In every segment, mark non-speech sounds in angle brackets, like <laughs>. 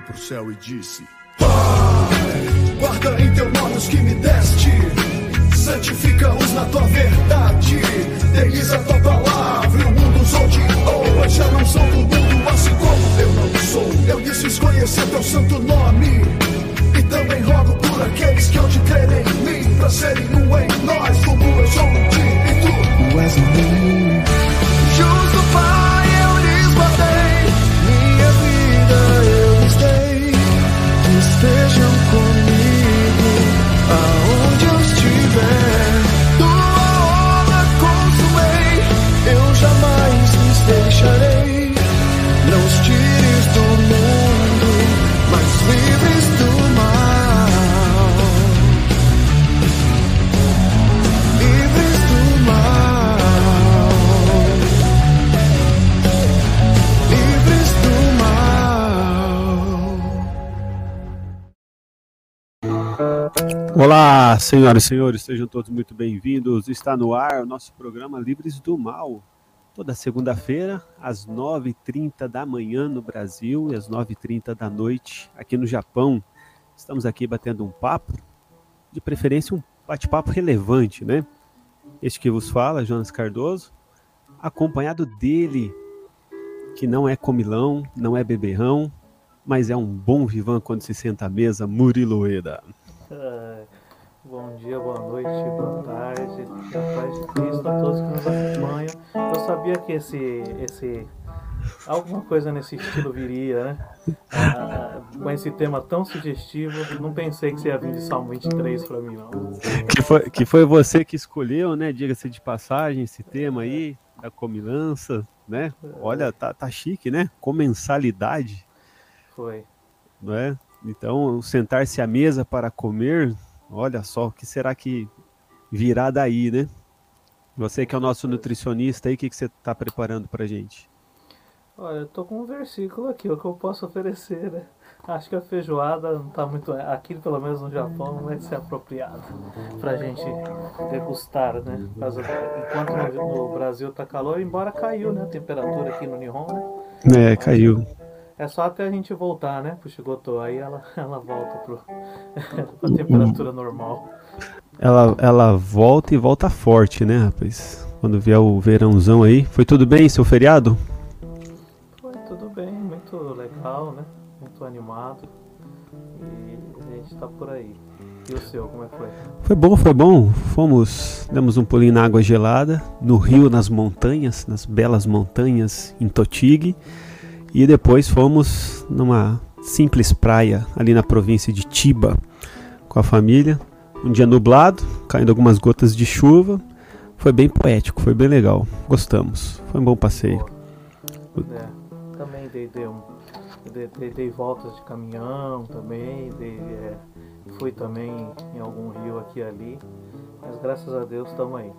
pro céu e disse: Pai, guarda em teu nome os que me deste, santifica-os na tua verdade, deles a tua palavra, e o mundo os odiou, já não são do mundo, assim como eu não sou. Eu fiz conhecer teu santo nome, e também rogo por aqueles que hão de crer em mim, pra serem um em nós, como eu sou um de e tu. Tu és um Olá, senhoras e senhores, sejam todos muito bem-vindos. Está no ar o nosso programa Livres do Mal. Toda segunda-feira, às 9h30 da manhã no Brasil e às 9h30 da noite aqui no Japão. Estamos aqui batendo um papo, de preferência um bate-papo relevante, né? Este que vos fala, Jonas Cardoso, acompanhado dele, que não é comilão, não é beberrão, mas é um bom vivan quando se senta à mesa, Murilo Eda. Ah, Bom dia, boa noite, boa tarde, a paz de Cristo a todos que nos acompanham. Eu sabia que esse, esse alguma coisa nesse estilo viria, né? Ah, com esse tema tão sugestivo, não pensei que você ia vir de Salmo 23 para mim, não. Que foi, que foi você que escolheu, né? Diga-se de passagem, esse tema aí, da comilança, né? Olha, tá, tá chique, né? Comensalidade, Foi. não é? Então, sentar-se à mesa para comer, olha só, o que será que virá daí, né? Você que é o nosso nutricionista aí, o que, que você está preparando pra gente? Olha, eu tô com um versículo aqui, o que eu posso oferecer, né? Acho que a feijoada não tá muito. Aqui, pelo menos no Japão, não vai ser apropriado pra gente degustar, né? Enquanto no, no Brasil tá calor, embora caiu, né? A temperatura aqui no Nihon, né? É, caiu. É só até a gente voltar, né? Pro Shigoto, aí ela, <laughs> ela volta pro, <laughs> pra temperatura normal. Ela, ela volta e volta forte, né, rapaz? Quando vier o verãozão aí. Foi tudo bem, seu feriado? Foi tudo bem, muito legal, né? Muito animado. E a gente tá por aí. E o seu, como é que foi? Foi bom, foi bom. Fomos, demos um pulinho na água gelada, no rio, nas montanhas, nas belas montanhas em Totig. E depois fomos numa simples praia ali na província de Tiba com a família. Um dia nublado, caindo algumas gotas de chuva. Foi bem poético, foi bem legal. Gostamos. Foi um bom passeio. É, também dei, dei, dei- dei voltas de caminhão também, dei, é, fui também em algum rio aqui e ali, mas graças a Deus estamos aí.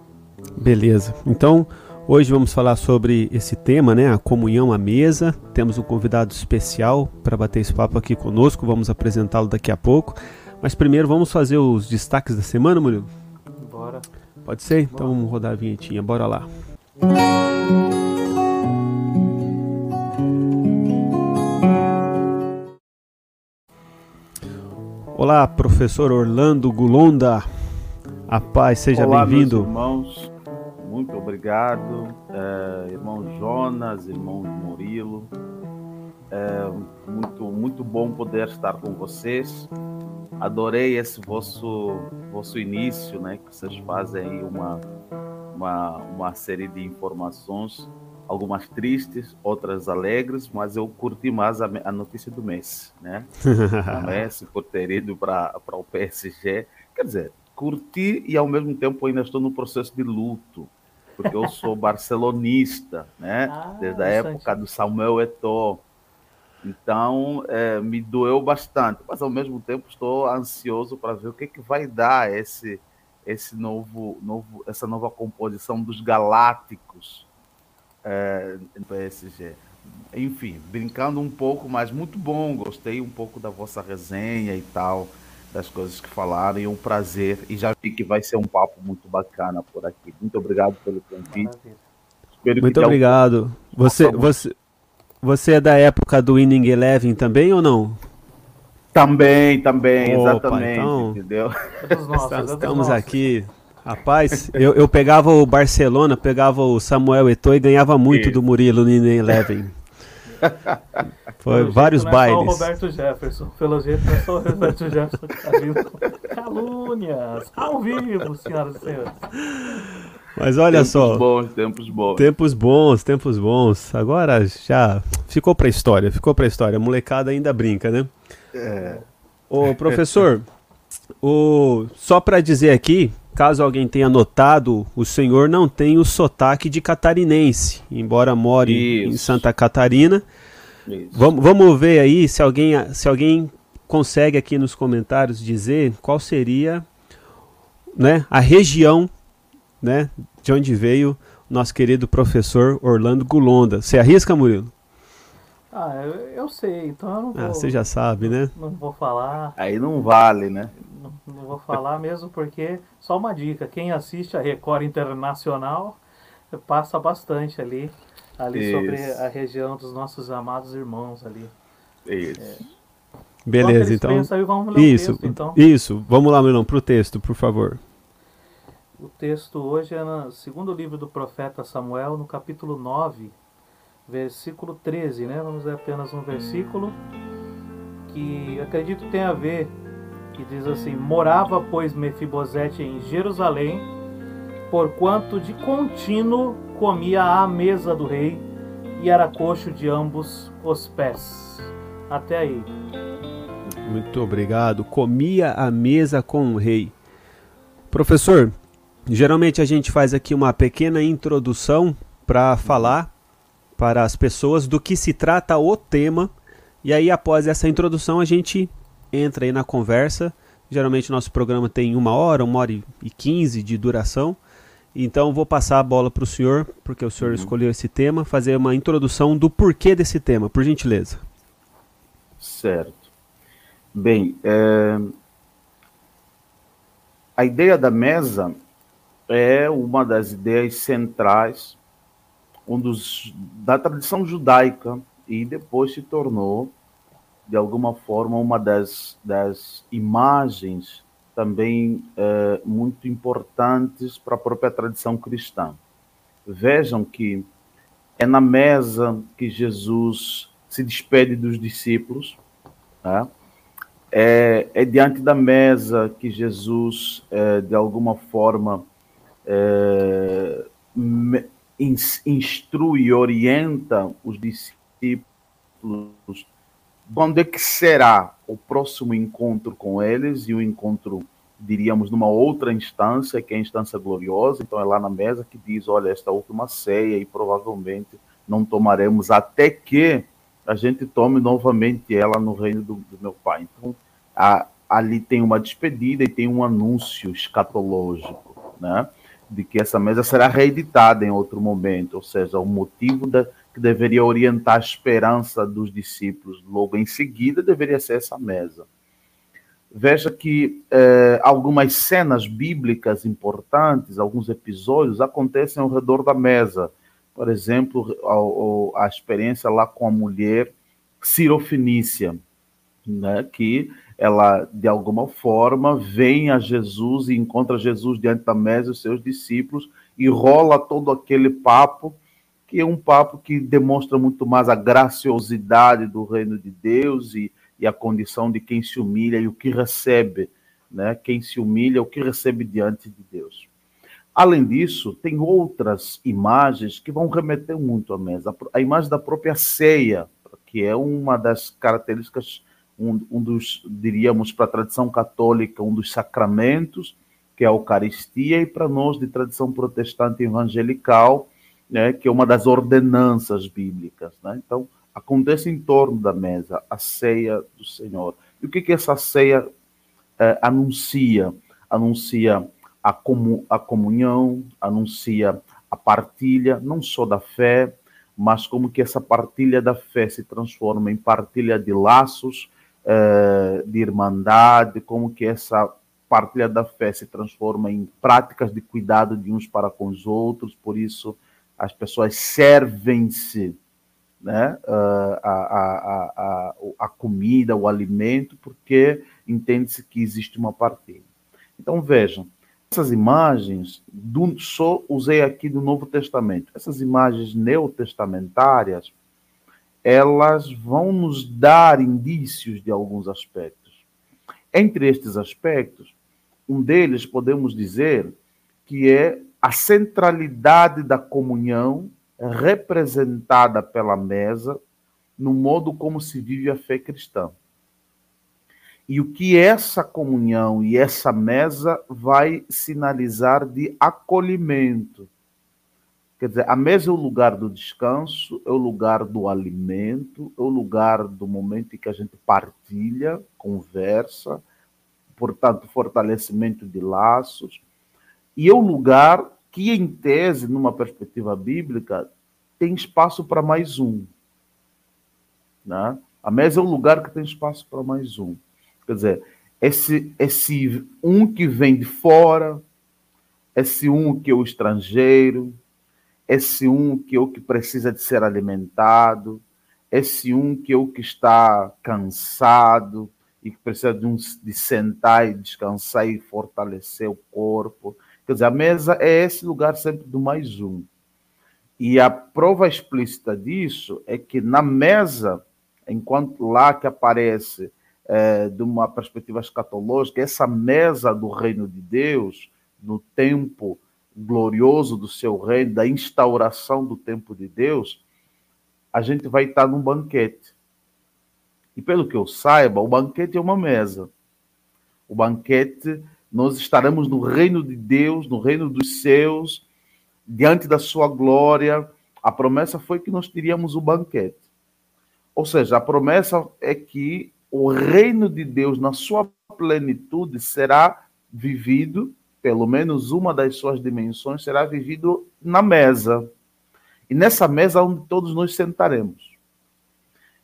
Beleza. Então, hoje vamos falar sobre esse tema, né? A comunhão à mesa. Temos um convidado especial para bater esse papo aqui conosco. Vamos apresentá-lo daqui a pouco. Mas primeiro vamos fazer os destaques da semana, Murilo? Bora. Pode ser? Então vamos rodar a vinhetinha. Bora lá. Olá, professor Orlando Gulonda. A paz, seja Olá, meus bem-vindo. irmãos, muito obrigado. É, irmão Jonas, irmão Murilo. É muito, muito bom poder estar com vocês. Adorei esse vosso, vosso início, né? Que vocês fazem aí uma, uma, uma série de informações, algumas tristes, outras alegres, mas eu curti mais a, a notícia do mês, né? <laughs> o Messi por ter ido para o PSG. Quer dizer, curti e ao mesmo tempo ainda estou no processo de luto, porque eu sou barcelonista, né? Ah, Desde a época do Samuel Eto'o. Então, eh, me doeu bastante, mas ao mesmo tempo estou ansioso para ver o que, que vai dar esse, esse novo, novo, essa nova composição dos Galácticos eh, no PSG. Enfim, brincando um pouco, mas muito bom. Gostei um pouco da vossa resenha e tal, das coisas que falaram, e um prazer. E já vi que vai ser um papo muito bacana por aqui. Muito obrigado pelo convite. Maravilha. Espero que Muito obrigado. Você, você, você é da época do Winning Eleven também ou não? Também, também, Opa, exatamente, então- entendeu? É nossos, é Estamos aqui. Rapaz, eu, eu pegava o Barcelona, pegava o Samuel Eto'o e ganhava muito Isso. do Murilo no Ine Eleven. Foi Pelo jeito, vários não é só o bailes. Roberto Jefferson. Pelo jeito, não é só o Roberto <laughs> Jefferson que tá vindo. Calúnias! Ao vivo, senhoras e senhores. Mas olha tempos só, bons, tempos bons. tempos bons, tempos bons. Agora já ficou pra história, ficou pra história. A molecada ainda brinca, né? É. Ô, professor, <laughs> o... só pra dizer aqui, caso alguém tenha notado, o senhor não tem o sotaque de catarinense, embora more em Isso. Santa Catarina. Isso. Vamos, vamos ver aí se alguém, se alguém consegue aqui nos comentários dizer qual seria né, a região né, de onde veio nosso querido professor Orlando Gulonda. Você arrisca, Murilo? Ah, eu, eu sei, então eu não vou, Ah, você já sabe, né? não vou falar. Aí não vale, né? Não, não vou falar mesmo porque, só uma dica, quem assiste a Record Internacional passa bastante ali, ali sobre Isso. a região dos nossos amados irmãos ali. Isso. Beleza, Enquanto então. pensam vamos ler o Isso, texto, então. isso. Vamos lá, Milão, pro texto, por favor. O texto hoje é no segundo livro do profeta Samuel, no capítulo 9, versículo 13, né? Vamos ler apenas um versículo que acredito tem a ver, que diz assim: Morava, pois, Mefibosete em Jerusalém, porquanto de contínuo comia à mesa do rei e era coxo de ambos os pés. Até aí. Muito obrigado. Comia a mesa com o rei. Professor, geralmente a gente faz aqui uma pequena introdução para falar para as pessoas do que se trata o tema. E aí, após essa introdução, a gente entra aí na conversa. Geralmente, nosso programa tem uma hora, uma hora e quinze de duração. Então, vou passar a bola para o senhor, porque o senhor escolheu esse tema, fazer uma introdução do porquê desse tema, por gentileza. Certo. Bem, é, a ideia da mesa é uma das ideias centrais um dos, da tradição judaica e depois se tornou, de alguma forma, uma das, das imagens também é, muito importantes para a própria tradição cristã. Vejam que é na mesa que Jesus se despede dos discípulos, né? é, é, diante da mesa que Jesus, é, de alguma forma, é, instrui orienta os discípulos quando é que será o próximo encontro com eles e o encontro, diríamos, numa outra instância, que é a instância gloriosa. Então é lá na mesa que diz, olha, esta última ceia e provavelmente não tomaremos até que a gente tome novamente ela no reino do, do meu Pai. Então, a, ali tem uma despedida e tem um anúncio escatológico, né? De que essa mesa será reeditada em outro momento, ou seja, o motivo da, que deveria orientar a esperança dos discípulos logo em seguida deveria ser essa mesa. Veja que eh, algumas cenas bíblicas importantes, alguns episódios acontecem ao redor da mesa por exemplo, a, a, experiência lá com a mulher cirofenícia, né, que ela, de alguma forma, vem a Jesus e encontra Jesus diante da mesa e os seus discípulos e rola todo aquele papo, que é um papo que demonstra muito mais a graciosidade do reino de Deus e, e a condição de quem se humilha e o que recebe, né, quem se humilha, o que recebe diante de Deus. Além disso, tem outras imagens que vão remeter muito à mesa. A imagem da própria ceia, que é uma das características, um, um dos, diríamos, para a tradição católica, um dos sacramentos, que é a Eucaristia, e para nós, de tradição protestante evangelical, né, que é uma das ordenanças bíblicas. Né? Então, acontece em torno da mesa, a ceia do Senhor. E o que, que essa ceia eh, anuncia? Anuncia a, comu a comunhão, anuncia a partilha, não só da fé, mas como que essa partilha da fé se transforma em partilha de laços, eh, de irmandade, como que essa partilha da fé se transforma em práticas de cuidado de uns para com os outros, por isso as pessoas servem-se né, uh, a, a, a, a, comida, o alimento, porque entende-se que existe uma partilha. Então vejam, essas imagens, do, só usei aqui do Novo Testamento, essas imagens neotestamentárias, elas vão nos dar indícios de alguns aspectos. Entre estes aspectos, um deles podemos dizer que é a centralidade da comunhão representada pela mesa no modo como se vive a fé cristã. E o que essa comunhão e essa mesa vai sinalizar de acolhimento. Quer dizer, a mesa é o lugar do descanso, é o lugar do alimento, é o lugar do momento em que a gente partilha, conversa, portanto, fortalecimento de laços, e é o lugar que, em tese, numa perspectiva bíblica, tem espaço para mais um. Né? A mesa é o lugar que tem espaço para mais um. Quer dizer, esse, esse um que vem de fora, esse um que é o estrangeiro, esse um que é o que precisa de ser alimentado, esse um que é o que está cansado e que precisa de, um, de sentar e descansar e fortalecer o corpo. Quer dizer, a mesa é esse lugar sempre do mais um. E a prova explícita disso é que na mesa, enquanto lá que aparece é, de uma perspectiva escatológica, essa mesa do reino de Deus, no tempo glorioso do seu reino, da instauração do tempo de Deus, a gente vai estar num banquete. E pelo que eu saiba, o banquete é uma mesa. O banquete nós estaremos no reino de Deus, no reino dos céus, diante da sua glória. A promessa foi que nós teríamos o banquete. Ou seja, a promessa é que o reino de Deus, na sua plenitude, será vivido, pelo menos uma das suas dimensões, será vivido na mesa. E nessa mesa onde todos nós sentaremos.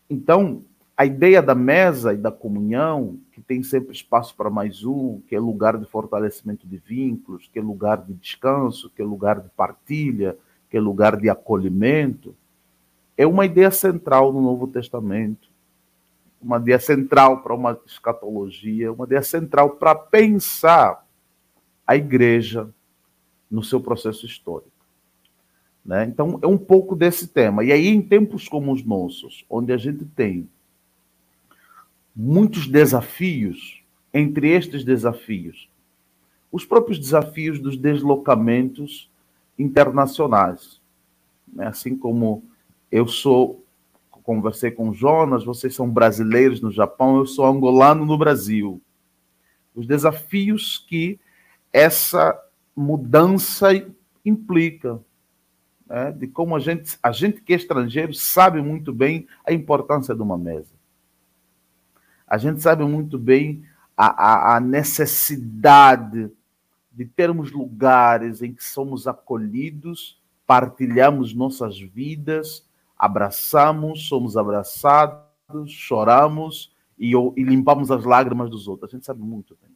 Então, a ideia da mesa e da comunhão, que tem sempre espaço para mais um, que é lugar de fortalecimento de vínculos, que é lugar de descanso, que é lugar de partilha, que é lugar de acolhimento, é uma ideia central no Novo Testamento, uma ideia central para uma escatologia, uma ideia central para pensar a igreja no seu processo histórico. Né? Então, é um pouco desse tema. E aí, em tempos como os nossos, onde a gente tem muitos desafios, entre estes desafios, os próprios desafios dos deslocamentos internacionais. Né? Assim como eu sou, conversei com Jonas, vocês são brasileiros no Japão, eu sou angolano no Brasil. Os desafios que essa mudança implica, né? de como a gente, a gente que é estrangeiro sabe muito bem a importância de uma mesa. A gente sabe muito bem a, a, a necessidade de termos lugares em que somos acolhidos, partilhamos nossas vidas, abraçamos, somos abraçados, choramos e, e, limpamos as lágrimas dos outros. A gente sabe muito bem.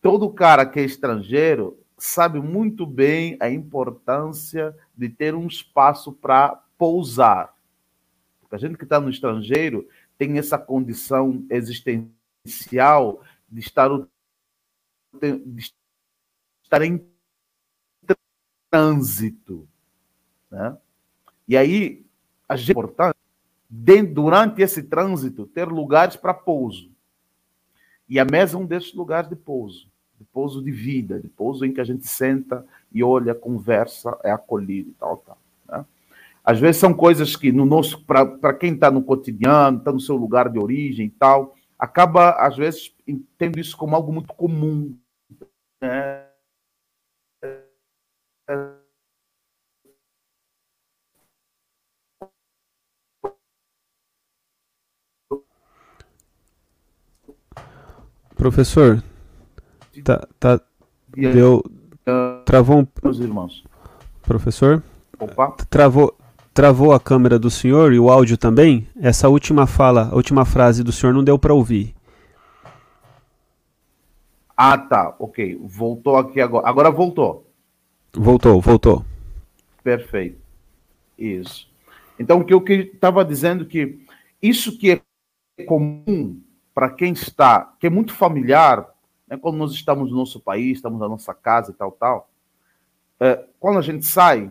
Todo cara que é estrangeiro sabe muito bem a importância de ter um espaço para pousar. Porque a gente que está no estrangeiro tem essa condição existencial de estar, de estar em trânsito. Né? E aí, a gente é importante, durante esse trânsito, ter lugares para pouso. E a mesa é um desses lugares de pouso, de pouso de vida, de pouso em que a gente senta e olha, conversa, é acolhido e tal, tal. Às vezes são coisas que no nosso, para quem está no cotidiano, está no seu lugar de origem e tal, acaba às vezes tendo isso como algo muito comum. Né? Professor, tá, tá, deu, travou um... Meus irmãos. Professor? Opa. Travou, travou a câmera do senhor e o áudio também? Essa última fala, a última frase do senhor não deu para ouvir. Ah, tá. Ok. Voltou aqui agora. Agora voltou. Voltou, voltou. Perfeito. Isso. Então, o que eu estava dizendo que isso que é comum para quem está, que é muito familiar, né, quando nós estamos no nosso país, estamos na nossa casa e tal, tal, é, quando a gente sai,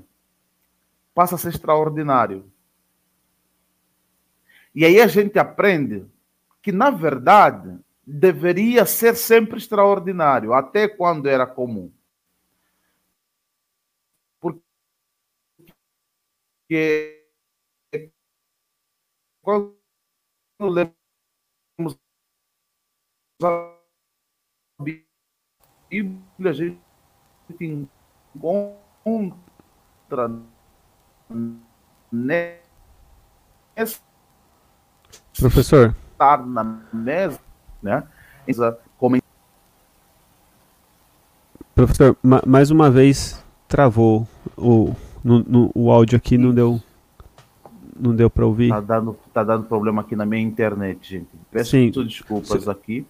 passa a ser extraordinário. E aí a gente aprende que, na verdade, deveria ser sempre extraordinário, até quando era comum. Porque quando lemos a Bíblia, a gente encontra nessa Professor. Estar na mesa, né? Professor, ma mais uma vez travou o, no, no, o áudio aqui, não deu não deu para ouvir. Tá dando, tá dando problema aqui na minha internet, gente. Peço Sim. desculpas aqui.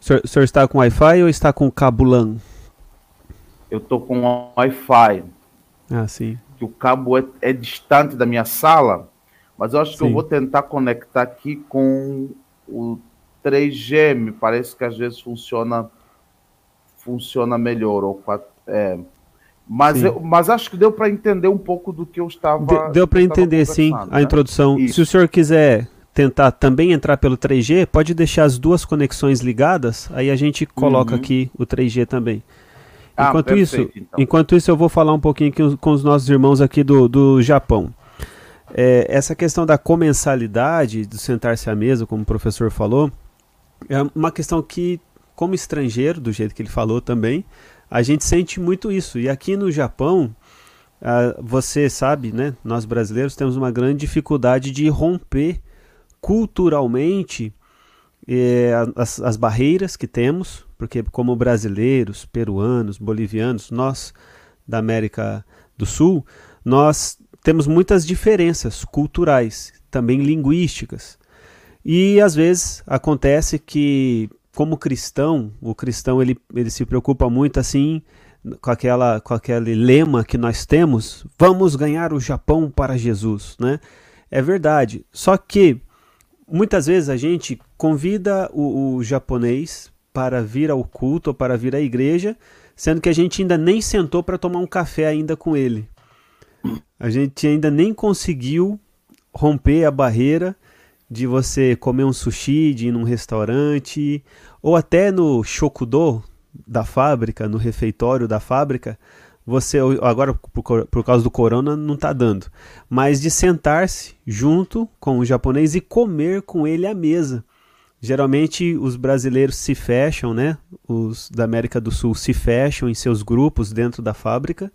O senhor, o senhor, está com Wi-Fi ou está com cabo LAN? Eu estou com Wi-Fi. Ah, sim. Que o cabo é, é distante da minha sala mas eu acho Sim. que eu vou tentar conectar aqui com o 3G. Me parece que às vezes funciona funciona melhor. Ou, é, mas, eu, mas acho que deu para entender um pouco do que eu estava. De, deu para entender, sim, a né? introdução. Isso. Se o senhor quiser tentar também entrar pelo 3G, pode deixar as duas conexões ligadas, aí a gente coloca uhum. aqui o 3G também. Ah, enquanto, ah, perfeito, isso, então. enquanto isso, eu vou falar um pouquinho com os nossos irmãos aqui do, do Japão. É, essa questão da comensalidade, do sentar-se à mesa, como o professor falou, é uma questão que, como estrangeiro, do jeito que ele falou também, a gente sente muito isso. E aqui no Japão, uh, você sabe, né, nós brasileiros temos uma grande dificuldade de romper culturalmente eh, as, as barreiras que temos, porque como brasileiros, peruanos, bolivianos, nós da América do Sul, nós temos muitas diferenças culturais, também linguísticas. E às vezes acontece que, como cristão, o cristão ele, ele se preocupa muito assim com, aquela, com aquele lema que nós temos: vamos ganhar o Japão para Jesus. Né? É verdade. Só que muitas vezes a gente convida o, o japonês para vir ao culto ou para vir à igreja, sendo que a gente ainda nem sentou para tomar um café ainda com ele. A gente ainda nem conseguiu romper a barreira de você comer um sushi, de ir num restaurante, ou até no shokudo da fábrica, no refeitório da fábrica, você agora por, por causa do corona não está dando, mas de sentar-se junto com o japonês e comer com ele à mesa. Geralmente os brasileiros se fecham, né? Os da América do Sul se fecham em seus grupos dentro da fábrica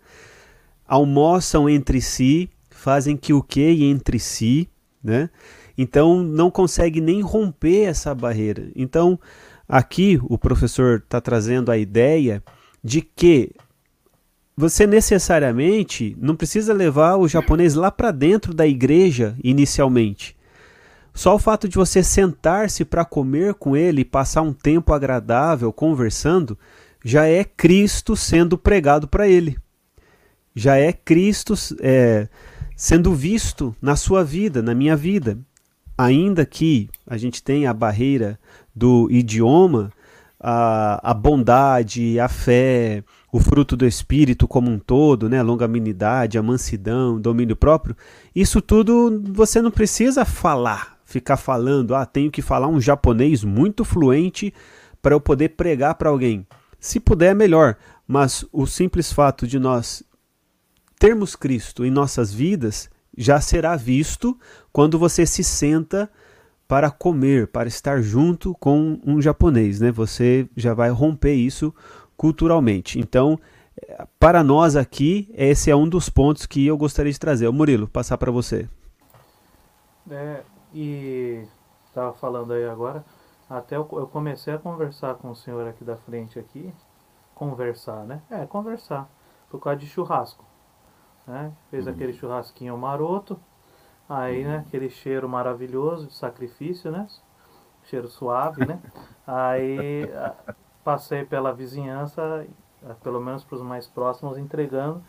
almoçam entre si, fazem que o que entre si, né? Então não consegue nem romper essa barreira. Então aqui o professor está trazendo a ideia de que você necessariamente não precisa levar o japonês lá para dentro da igreja inicialmente. Só o fato de você sentar-se para comer com ele e passar um tempo agradável conversando já é Cristo sendo pregado para ele já é Cristo é, sendo visto na sua vida, na minha vida. Ainda que a gente tenha a barreira do idioma, a, a bondade, a fé, o fruto do Espírito como um todo, né? a longanimidade, a mansidão, domínio próprio, isso tudo você não precisa falar, ficar falando, ah, tenho que falar um japonês muito fluente para eu poder pregar para alguém. Se puder, melhor, mas o simples fato de nós termos Cristo em nossas vidas já será visto quando você se senta para comer, para estar junto com um japonês, né? Você já vai romper isso culturalmente. Então, para nós aqui, esse é um dos pontos que eu gostaria de trazer. O Murilo, passar para você. É, e estava falando aí agora, até eu, comecei a conversar com o senhor aqui da frente aqui, conversar, né? É, conversar, por causa de churrasco né? Fez uhum. aquele churrasquinho maroto, aí, né, aquele cheiro maravilhoso de sacrifício, né? Cheiro suave, né? aí passei pela vizinhança, pelo menos para os mais próximos, entregando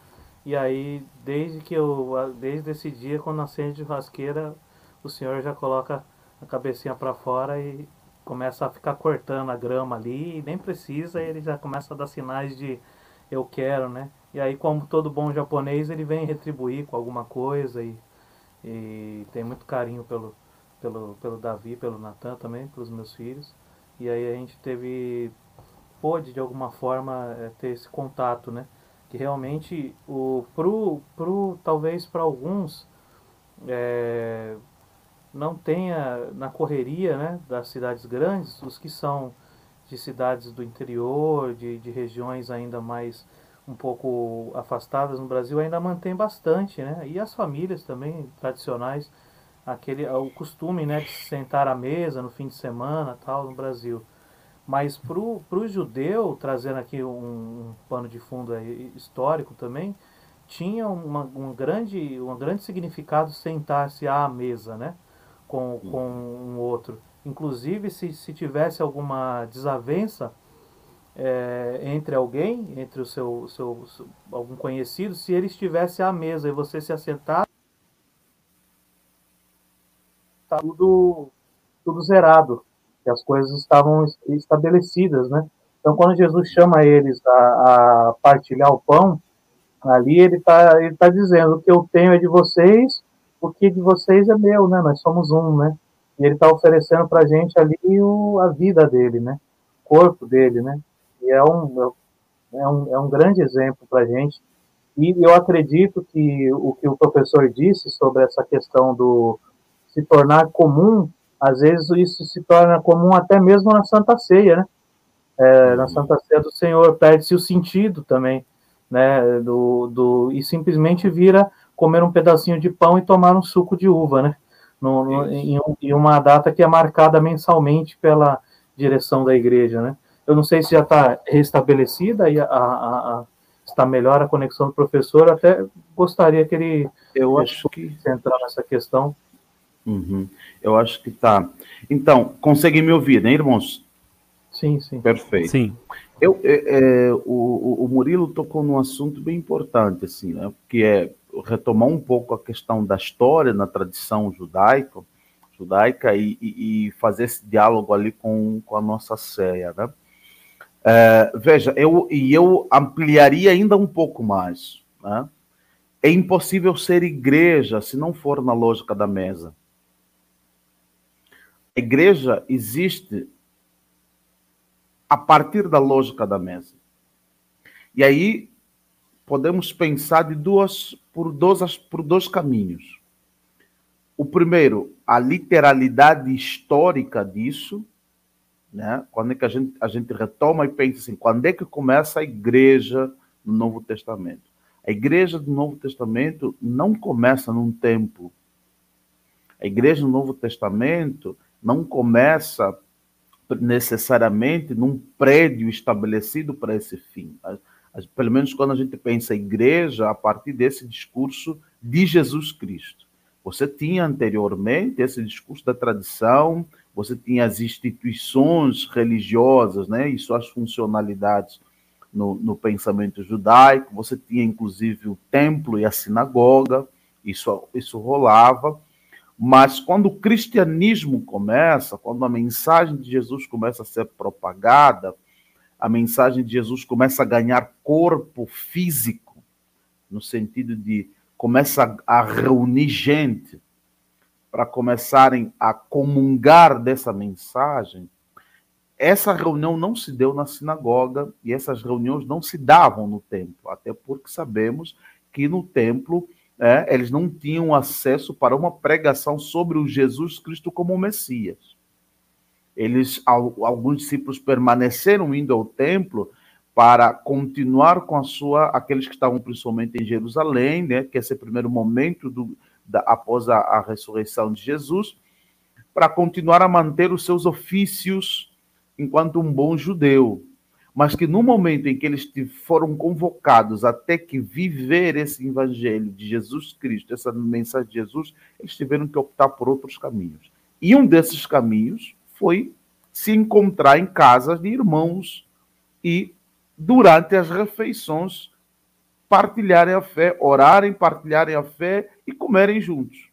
E aí, desde que eu, desde esse dia, quando acende churrasqueira, o senhor já coloca a cabecinha para fora e começa a ficar cortando a grama ali, nem precisa, ele já começa a dar sinais de eu quero, né? E aí, como todo bom japonês, ele vem retribuir com alguma coisa e, e tem muito carinho pelo, pelo, pelo Davi, pelo Natan também, pelos meus filhos. E aí a gente teve, pôde de alguma forma é, ter esse contato, né? Que realmente, o, pro, pro, talvez para alguns, é, não tenha na correria né, das cidades grandes, os que são de cidades do interior, de, de regiões ainda mais um pouco afastadas no Brasil, ainda mantém bastante, né? E as famílias também tradicionais aquele o costume né, de sentar à mesa no fim de semana tal no Brasil. Mas para o judeu, trazendo aqui um, um pano de fundo histórico também, tinha uma, um, grande, um grande significado sentar-se à mesa né, com, com um outro. Inclusive, se, se tivesse alguma desavença é, entre alguém, entre o seu, seu, seu, algum conhecido, se ele estivesse à mesa e você se assentar, tá tudo, tudo zerado, que as coisas estavam estabelecidas, né? Então, quando Jesus chama eles a, a partilhar o pão, ali ele está ele tá dizendo: o que eu tenho é de vocês, o que de vocês é meu, né? Nós somos um, né? E ele está oferecendo para a gente ali o, a vida dele, né? O corpo dele, né? E é um, é um, é um grande exemplo para a gente. E eu acredito que o que o professor disse sobre essa questão do, se tornar comum, às vezes isso se torna comum até mesmo na Santa Ceia, né? É, na uhum. Santa Ceia do Senhor perde-se o sentido também, né? Do, do, e simplesmente vira comer um pedacinho de pão e tomar um suco de uva, né? No, no, em, em, uma data que é marcada mensalmente pela direção da igreja, né? Eu não sei se já está restabelecida e a, a, a, está melhor a conexão do professor. Até gostaria que ele eu acho que entrar nessa questão. Uhum. Eu acho que tá. Então, conseguem me ouvir, né, irmãos? Sim, sim. Perfeito. Sim. Eu, é, é, o, o Murilo tocou num assunto bem importante, assim, né? Que é retomar um pouco a questão da história na tradição judaica, judaica e, e, e fazer esse diálogo ali com, com a nossa ceia, né? É, veja, eu, e eu ampliaria ainda um pouco mais, né? É impossível ser igreja se não for na lógica da mesa. A igreja existe a partir da lógica da mesa. E aí podemos pensar de duas por dois por dois caminhos. O primeiro, a literalidade histórica disso, né? Quando é que a gente a gente retoma e pensa assim, quando é que começa a igreja no Novo Testamento? A igreja do Novo Testamento não começa num templo. A igreja do Novo Testamento não começa necessariamente num prédio estabelecido para esse fim. Pelo menos quando a gente pensa igreja, a partir desse discurso de Jesus Cristo. Você tinha anteriormente esse discurso da tradição, você tinha as instituições religiosas né, e suas funcionalidades no, no pensamento judaico, você tinha inclusive o templo e a sinagoga, isso, isso rolava, mas quando o cristianismo começa, quando a mensagem de Jesus começa a ser propagada, a mensagem de Jesus começa a ganhar corpo físico, no sentido de começa a reunir gente para começarem a comungar dessa mensagem, essa reunião não se deu na sinagoga e essas reuniões não se davam no templo, até porque sabemos que no templo é, eles não tinham acesso para uma pregação sobre o Jesus Cristo como Messias. Eles, alguns discípulos permaneceram indo ao templo para continuar com a sua, aqueles que estavam principalmente em Jerusalém, né, que é esse primeiro momento do, da, após a, a ressurreição de Jesus, para continuar a manter os seus ofícios enquanto um bom judeu mas que no momento em que eles foram convocados a ter que viver esse evangelho de Jesus Cristo, essa mensagem de Jesus, eles tiveram que optar por outros caminhos. E um desses caminhos foi se encontrar em casas de irmãos e durante as refeições partilharem a fé, orarem, partilharem a fé e comerem juntos.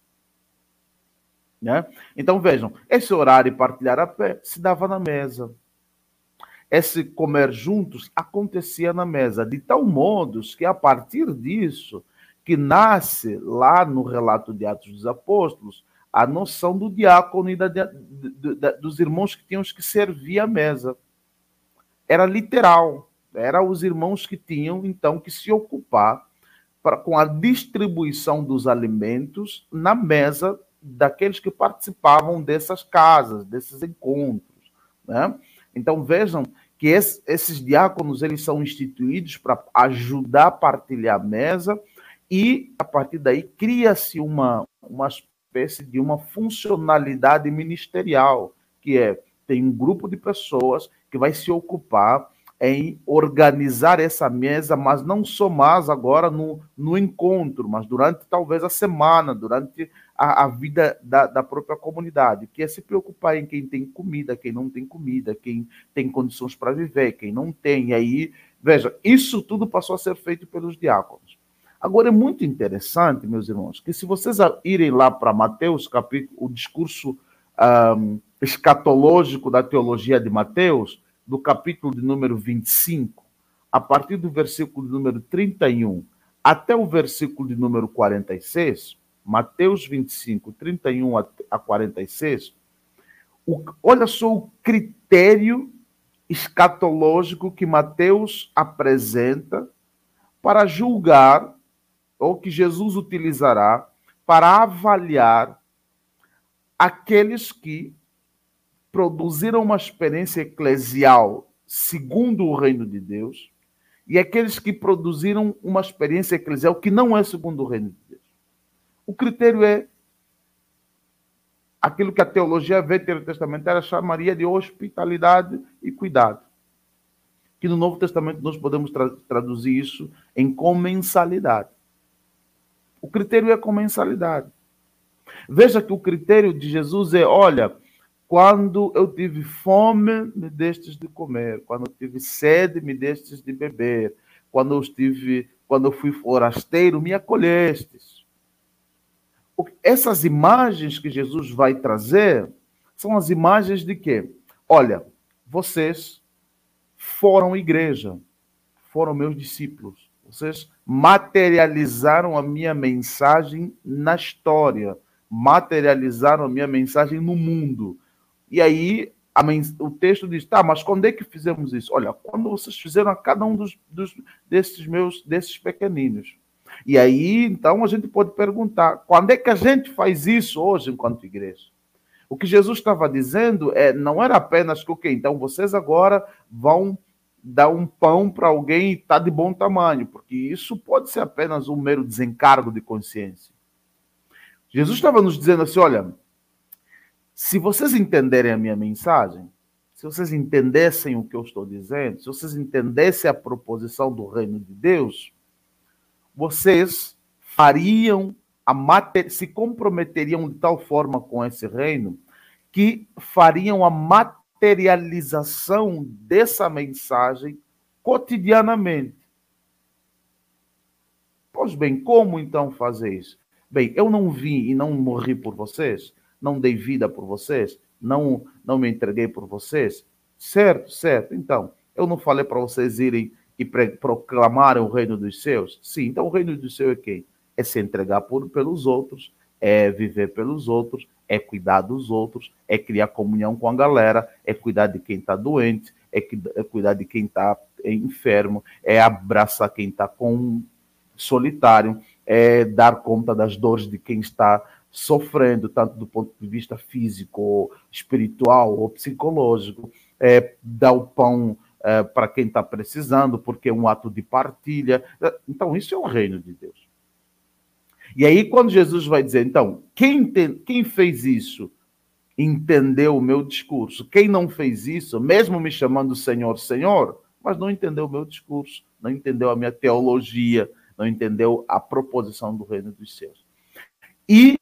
Né? Então vejam, esse orar e partilhar a fé se dava na mesa. Esse comer juntos acontecia na mesa, de tal modo que a partir disso, que nasce lá no relato de Atos dos Apóstolos, a noção do diácono e da, dos irmãos que tinham que servir a mesa. Era literal. Eram os irmãos que tinham, então, que se ocupar pra, com a distribuição dos alimentos na mesa daqueles que participavam dessas casas, desses encontros. Né? Então, vejam que esses diáconos eles são instituídos para ajudar a partilhar a mesa e, a partir daí, cria-se uma, uma espécie de uma funcionalidade ministerial, que é, tem um grupo de pessoas que vai se ocupar em organizar essa mesa, mas não só mais agora no, no encontro, mas durante talvez a semana, durante a, a vida da, da, própria comunidade, que é se preocupar em quem tem comida, quem não tem comida, quem tem condições para viver, quem não tem. E aí, veja, isso tudo passou a ser feito pelos diáconos. Agora é muito interessante, meus irmãos, que se vocês irem lá para Mateus, capítulo, o discurso um, escatológico da teologia de Mateus, do capítulo de número 25, a partir do versículo de número 31 até o versículo de número 46, Mateus 25, 31 a 46, o, olha só o critério escatológico que Mateus apresenta para julgar, ou que Jesus utilizará para avaliar aqueles que produziram uma experiência eclesial segundo o reino de Deus e aqueles que produziram uma experiência eclesial que não é segundo o reino de Deus. O critério é aquilo que a teologia veterotestamentária chamaria de hospitalidade e cuidado. Que no Novo Testamento nós podemos tra traduzir isso em comensalidade. O critério é comensalidade. Veja que o critério de Jesus é: olha, quando eu tive fome, me destes de comer. Quando eu tive sede, me destes de beber. Quando eu estive, quando eu fui forasteiro, me acolhestes. Essas imagens que Jesus vai trazer são as imagens de quê? Olha, vocês foram igreja, foram meus discípulos. Vocês materializaram a minha mensagem na história, materializaram a minha mensagem no mundo. E aí o texto diz: tá, mas quando é que fizemos isso? Olha, quando vocês fizeram a cada um dos, dos, desses meus, desses pequeninos. E aí, então, a gente pode perguntar: quando é que a gente faz isso hoje enquanto igreja? O que Jesus estava dizendo é, não era apenas que, ok, então vocês agora vão dar um pão para alguém e está de bom tamanho, porque isso pode ser apenas um mero desencargo de consciência. Jesus estava nos dizendo assim: olha, se vocês entenderem a minha mensagem, se vocês entendessem o que eu estou dizendo, se vocês entendessem a proposição do reino de Deus, vocês fariam a mater... se comprometeriam de tal forma com esse reino que fariam a materialização dessa mensagem cotidianamente. Pois bem, como então fazer isso? Bem, eu não vim e não morri por vocês não dei vida por vocês, não, não me entreguei por vocês. Certo, certo. Então, eu não falei para vocês irem e proclamarem o reino dos seus? Sim, então o reino dos seus é quem? É se entregar por, pelos outros, é viver pelos outros, é cuidar dos outros, é criar comunhão com a galera, é cuidar de quem está doente, é, é cuidar de quem está enfermo, é abraçar quem está com solitário, é dar conta das dores de quem está sofrendo, tanto do ponto de vista físico, espiritual ou psicológico, é, dar o pão é, para quem está precisando, porque é um ato de partilha. Então, isso é o reino de Deus. E aí, quando Jesus vai dizer, então, quem, quem fez isso entendeu o meu discurso, quem não fez isso, mesmo me chamando Senhor, Senhor, mas não entendeu o meu discurso, não entendeu a minha teologia, não entendeu a proposição do reino dos céus. E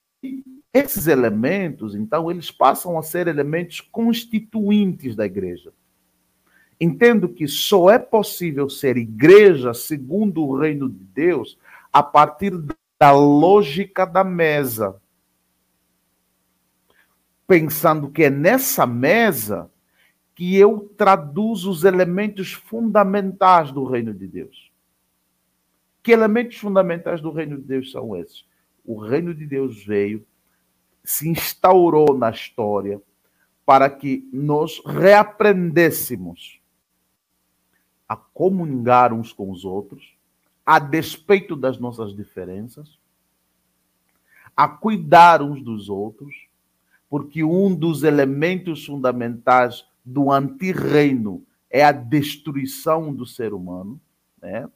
esses elementos, então, eles passam a ser elementos constituintes da igreja. Entendo que só é possível ser igreja segundo o reino de Deus a partir da lógica da mesa. Pensando que é nessa mesa que eu traduzo os elementos fundamentais do reino de Deus. Que elementos fundamentais do reino de Deus são esses? O reino de Deus veio, se instaurou na história para que nós reaprendêssemos a comungar uns com os outros, a despeito das nossas diferenças, a cuidar uns dos outros, porque um dos elementos fundamentais do antirreino é a destruição do ser humano, né?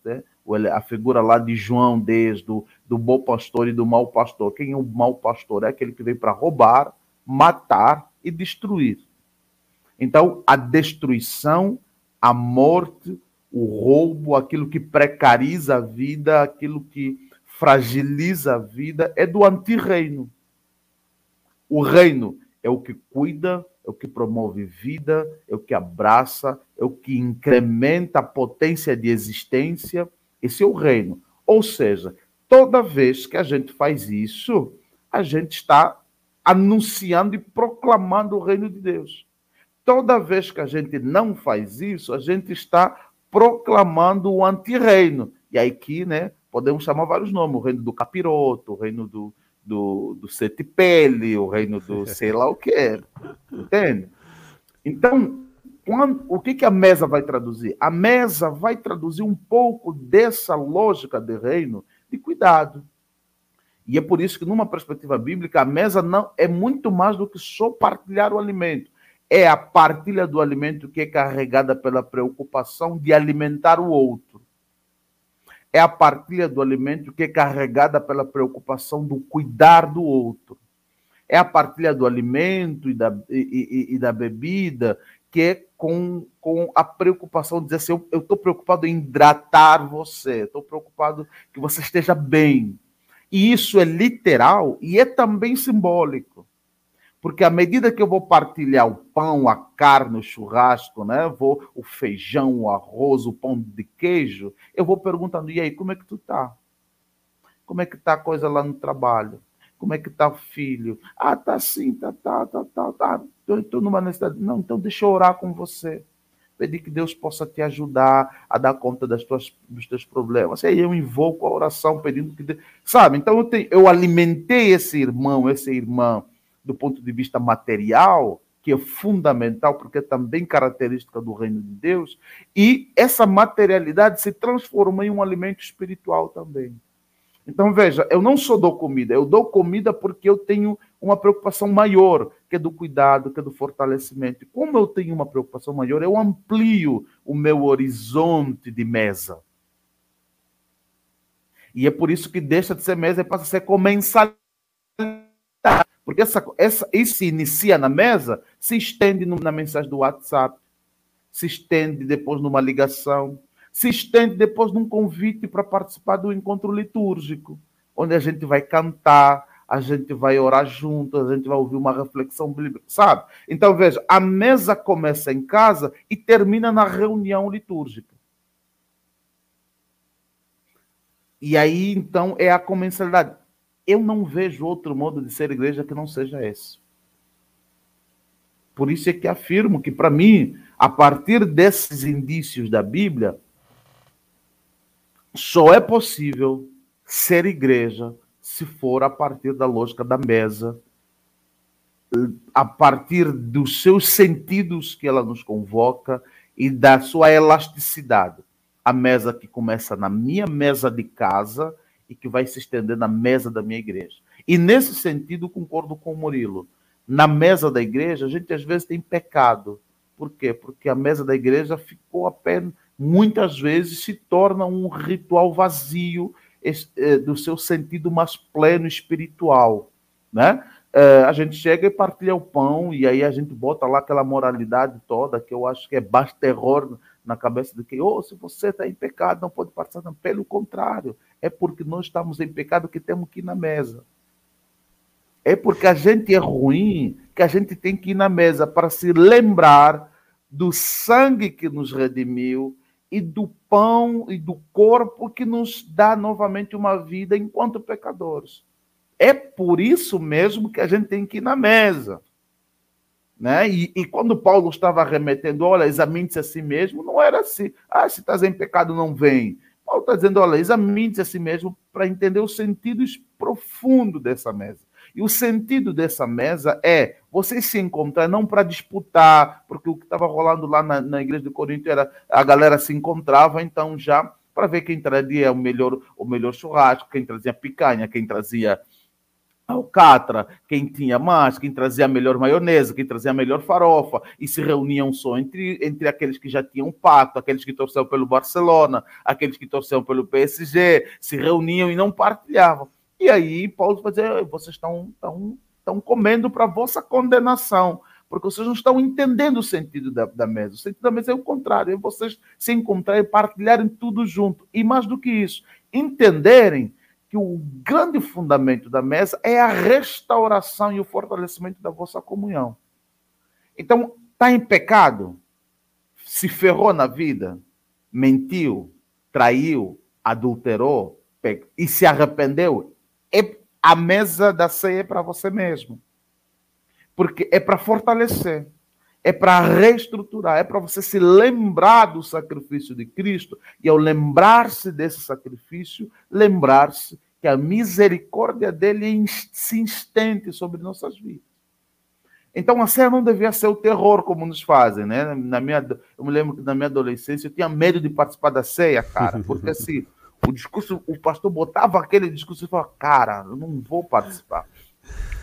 A figura lá de João desde do, do bom pastor e do mau pastor. Quem é o mau pastor? É aquele que veio para roubar, matar e destruir. Então, a destruição, a morte, o roubo, aquilo que precariza a vida, aquilo que fragiliza a vida, é do antirreino. O reino é o que cuida, é o que promove vida, é o que abraça, é o que incrementa a potência de existência. Esse é o reino. Ou seja, toda vez que a gente faz isso, a gente está anunciando e proclamando o reino de Deus. Toda vez que a gente não faz isso, a gente está proclamando o antirreino. E aí que, né, podemos chamar vários nomes, o reino do capiroto, o reino do, do, do setipele, o reino do <laughs> sei lá o que, entende? Então, quando, o que, que a mesa vai traduzir? A mesa vai traduzir um pouco dessa lógica de reino de cuidado. E é por isso que, numa perspectiva bíblica, a mesa não é muito mais do que só partilhar o alimento. É a partilha do alimento que é carregada pela preocupação de alimentar o outro é a partilha do alimento que é carregada pela preocupação do cuidar do outro. É a partilha do alimento e da, e, e, e da bebida que é com, com a preocupação de dizer assim: eu estou preocupado em hidratar você, estou preocupado que você esteja bem. E isso é literal e é também simbólico. Porque à medida que eu vou partilhar o pão, a carne, o churrasco, né? Vou o feijão, o arroz, o pão de queijo, eu vou perguntando: "E aí, como é que tu tá? Como é que tá a coisa lá no trabalho? Como é que tá o filho? Ah, tá assim, tá, tá, tá, tá, tá. Eu estou numa necessidade. Não, então deixa eu orar com você. Pedir que Deus possa te ajudar a dar conta das tuas, dos teus problemas. E aí eu invoco a oração pedindo que Deus... Sabe? Então eu, eu alimentei esse irmão, essa irmã do ponto de vista material, que é fundamental, porque é também característica do reino de Deus, e essa materialidade se transforma em um alimento espiritual também. Então, veja, eu não só dou comida, eu dou comida porque eu tenho uma preocupação maior, que é do cuidado, que é do fortalecimento. Como eu tenho uma preocupação maior, eu amplio o meu horizonte de mesa. E é por isso que deixa de ser mesa e passa a ser comensal porque essa, essa, isso inicia na mesa, se estende na mensagem do WhatsApp, se estende depois numa ligação, se estende depois num convite para participar do encontro litúrgico, onde a gente vai cantar, a gente vai orar junto, a gente vai ouvir uma reflexão bíblica, sabe? Então veja, a mesa começa em casa e termina na reunião litúrgica. E aí então é a comensalidade. Eu não vejo outro modo de ser igreja que não seja esse. Por isso é que afirmo que, para mim, a partir desses indícios da Bíblia, só é possível ser igreja se for a partir da lógica da mesa, a partir dos seus sentidos que ela nos convoca e da sua elasticidade. A mesa que começa na minha mesa de casa e que vai se estender na mesa da minha igreja. E nesse sentido, concordo com o Murilo. Na mesa da igreja, a gente às vezes tem pecado. Por quê? Porque a mesa da igreja ficou apenas, muitas vezes, se torna um ritual vazio eh, do seu sentido mais pleno espiritual. Né? Eh, a gente chega e partilha o pão, e aí a gente bota lá aquela moralidade toda, que eu acho que é baixo terror na cabeça de que, oh, se você está em pecado, não pode participar. Pelo contrário, é porque nós estamos em pecado que temos que ir na mesa. É porque a gente é ruim que a gente tem que ir na mesa para se lembrar do sangue que nos redimiu e do pão e do corpo que nos dá novamente uma vida enquanto pecadores. É por isso mesmo que a gente tem que ir na mesa. Né? E, e quando Paulo estava remetendo, olha, examine-se a si mesmo, não era assim. Ah, se estás em pecado, não vem. Paulo está dizendo, olha, examine-se a si mesmo para entender o sentido profundo dessa mesa. E o sentido dessa mesa é você se encontrar não para disputar, porque o que estava rolando lá na, na, igreja de Corinto era a galera se encontrava, então já para ver quem trazia o melhor, o melhor churrasco, quem trazia picanha, quem trazia alcatra, quem tinha mais, quem trazia a melhor maionese, quem trazia a melhor farofa, e se reuniam só entre, entre aqueles que já tinham pacto, aqueles que torciam pelo Barcelona, aqueles que torciam pelo PSG, se reuniam e não partilhavam. E aí Paulo vai dizer, vocês estão, estão, estão comendo para a vossa condenação, porque vocês não estão entendendo o sentido da, da mesa. O sentido da mesa é o contrário, é vocês se encontrarem partilharem tudo junto. E mais do que isso, entenderem que o grande fundamento da mesa é a restauração e o fortalecimento da vossa comunhão. Então, está em pecado? Se ferrou na vida? Mentiu? Traiu? Adulterou? E se arrependeu? É a mesa da ceia é para você mesmo. Porque é para fortalecer, é para reestruturar, é para você se lembrar do sacrifício de Cristo e ao lembrar-se desse sacrifício, lembrar-se que a misericórdia dele se estende sobre nossas vidas. Então a ceia não devia ser o terror como nos fazem, né? Na minha, eu me lembro que na minha adolescência eu tinha medo de participar da ceia, cara, porque assim o discurso, o pastor botava aquele discurso e falava, cara, eu não vou participar.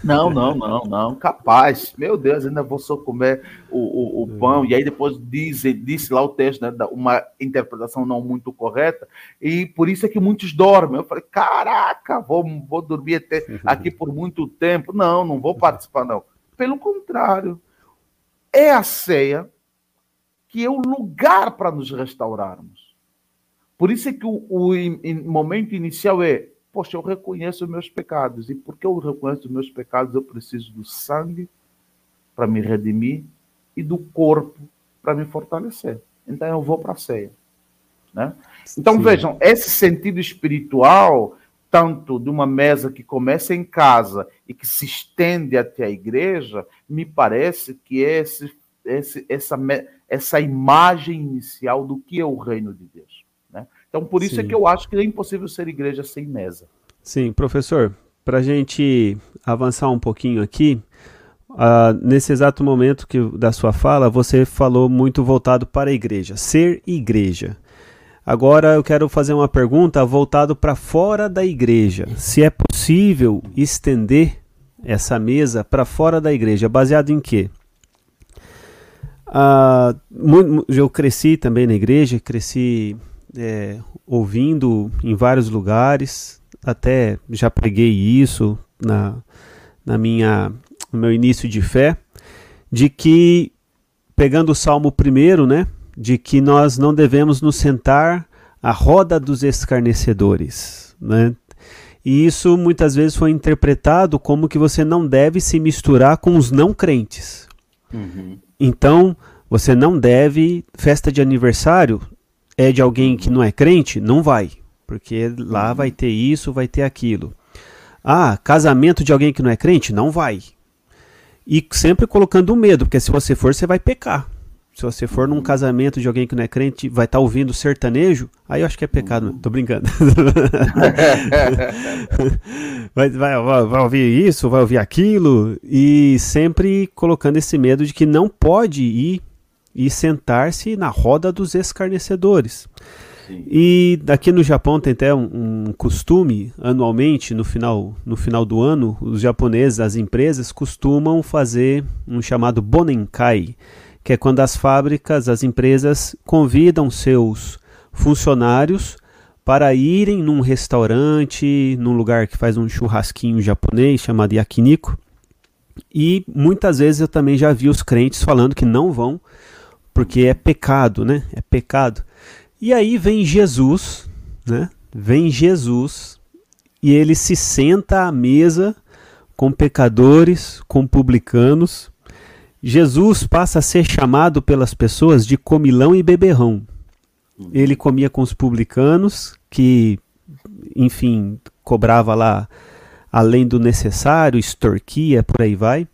Não, não, não, não, capaz. Meu Deus, ainda vou só comer o, o, o pão. E aí depois diz, disse lá o texto, né, uma interpretação não muito correta, e por isso é que muitos dormem. Eu falei, caraca, vou, vou dormir até aqui por muito tempo. Não, não vou participar, não. Pelo contrário, é a ceia que é o lugar para nos restaurarmos. Por isso é que o, o momento inicial é: poxa, eu reconheço os meus pecados. E porque eu reconheço os meus pecados, eu preciso do sangue para me redimir e do corpo para me fortalecer. Então eu vou para a ceia. Né? Então Sim. vejam, esse sentido espiritual, tanto de uma mesa que começa em casa e que se estende até a igreja, me parece que é esse, esse, essa, essa imagem inicial do que é o reino de Deus. Então, por isso é Sim. é que eu acho que é impossível ser igreja sem mesa. Sim, professor, para a gente avançar um pouquinho aqui, uh, nesse exato momento que, da sua fala, você falou muito voltado para a igreja, ser igreja. Agora eu quero fazer uma pergunta voltado para fora da igreja. Se é possível estender essa mesa para fora da igreja, baseado em quê? Uh, eu cresci também na igreja, cresci é, ouvindo em vários lugares, até já preguei isso na, na minha, no meu início de fé, de que, pegando o Salmo primeiro, né, de que nós não devemos nos sentar à roda dos escarnecedores, né? E isso muitas vezes foi interpretado como que você não deve se misturar com os não crentes. Uhum. Então, você não deve, festa de aniversário, é de alguém que não é crente, não vai, porque lá uhum. vai ter isso, vai ter aquilo. Ah, casamento de alguém que não é crente, não vai. E sempre colocando medo, porque se você for, você vai pecar. Se você for num uhum. casamento de alguém que não é crente, vai estar tá ouvindo sertanejo, aí eu acho que é pecado. Uhum. Tô brincando. <laughs> vai, vai, vai, vai, ouvir isso, vai ouvir aquilo, e sempre colocando esse medo de que não pode ir e sentar-se na roda dos escarnecedores. Sim. E aqui no Japão tem até um, um, costume, anualmente, no final, no final do ano, os japoneses, as empresas, costumam fazer um chamado Bonenkai, que é quando as fábricas, as empresas convidam seus funcionários para irem num restaurante, num lugar que faz um churrasquinho japonês chamado yakiniku. E muitas vezes eu também já vi os crentes falando que não vão porque é pecado, né? É pecado. E aí vem Jesus, né? Vem Jesus e ele se senta à mesa com pecadores, com publicanos, Jesus passa a ser chamado pelas pessoas de comilão e beberrão. Ele comia com os publicanos, que, enfim, cobrava lá além do necessário, extorquia, por aí vai.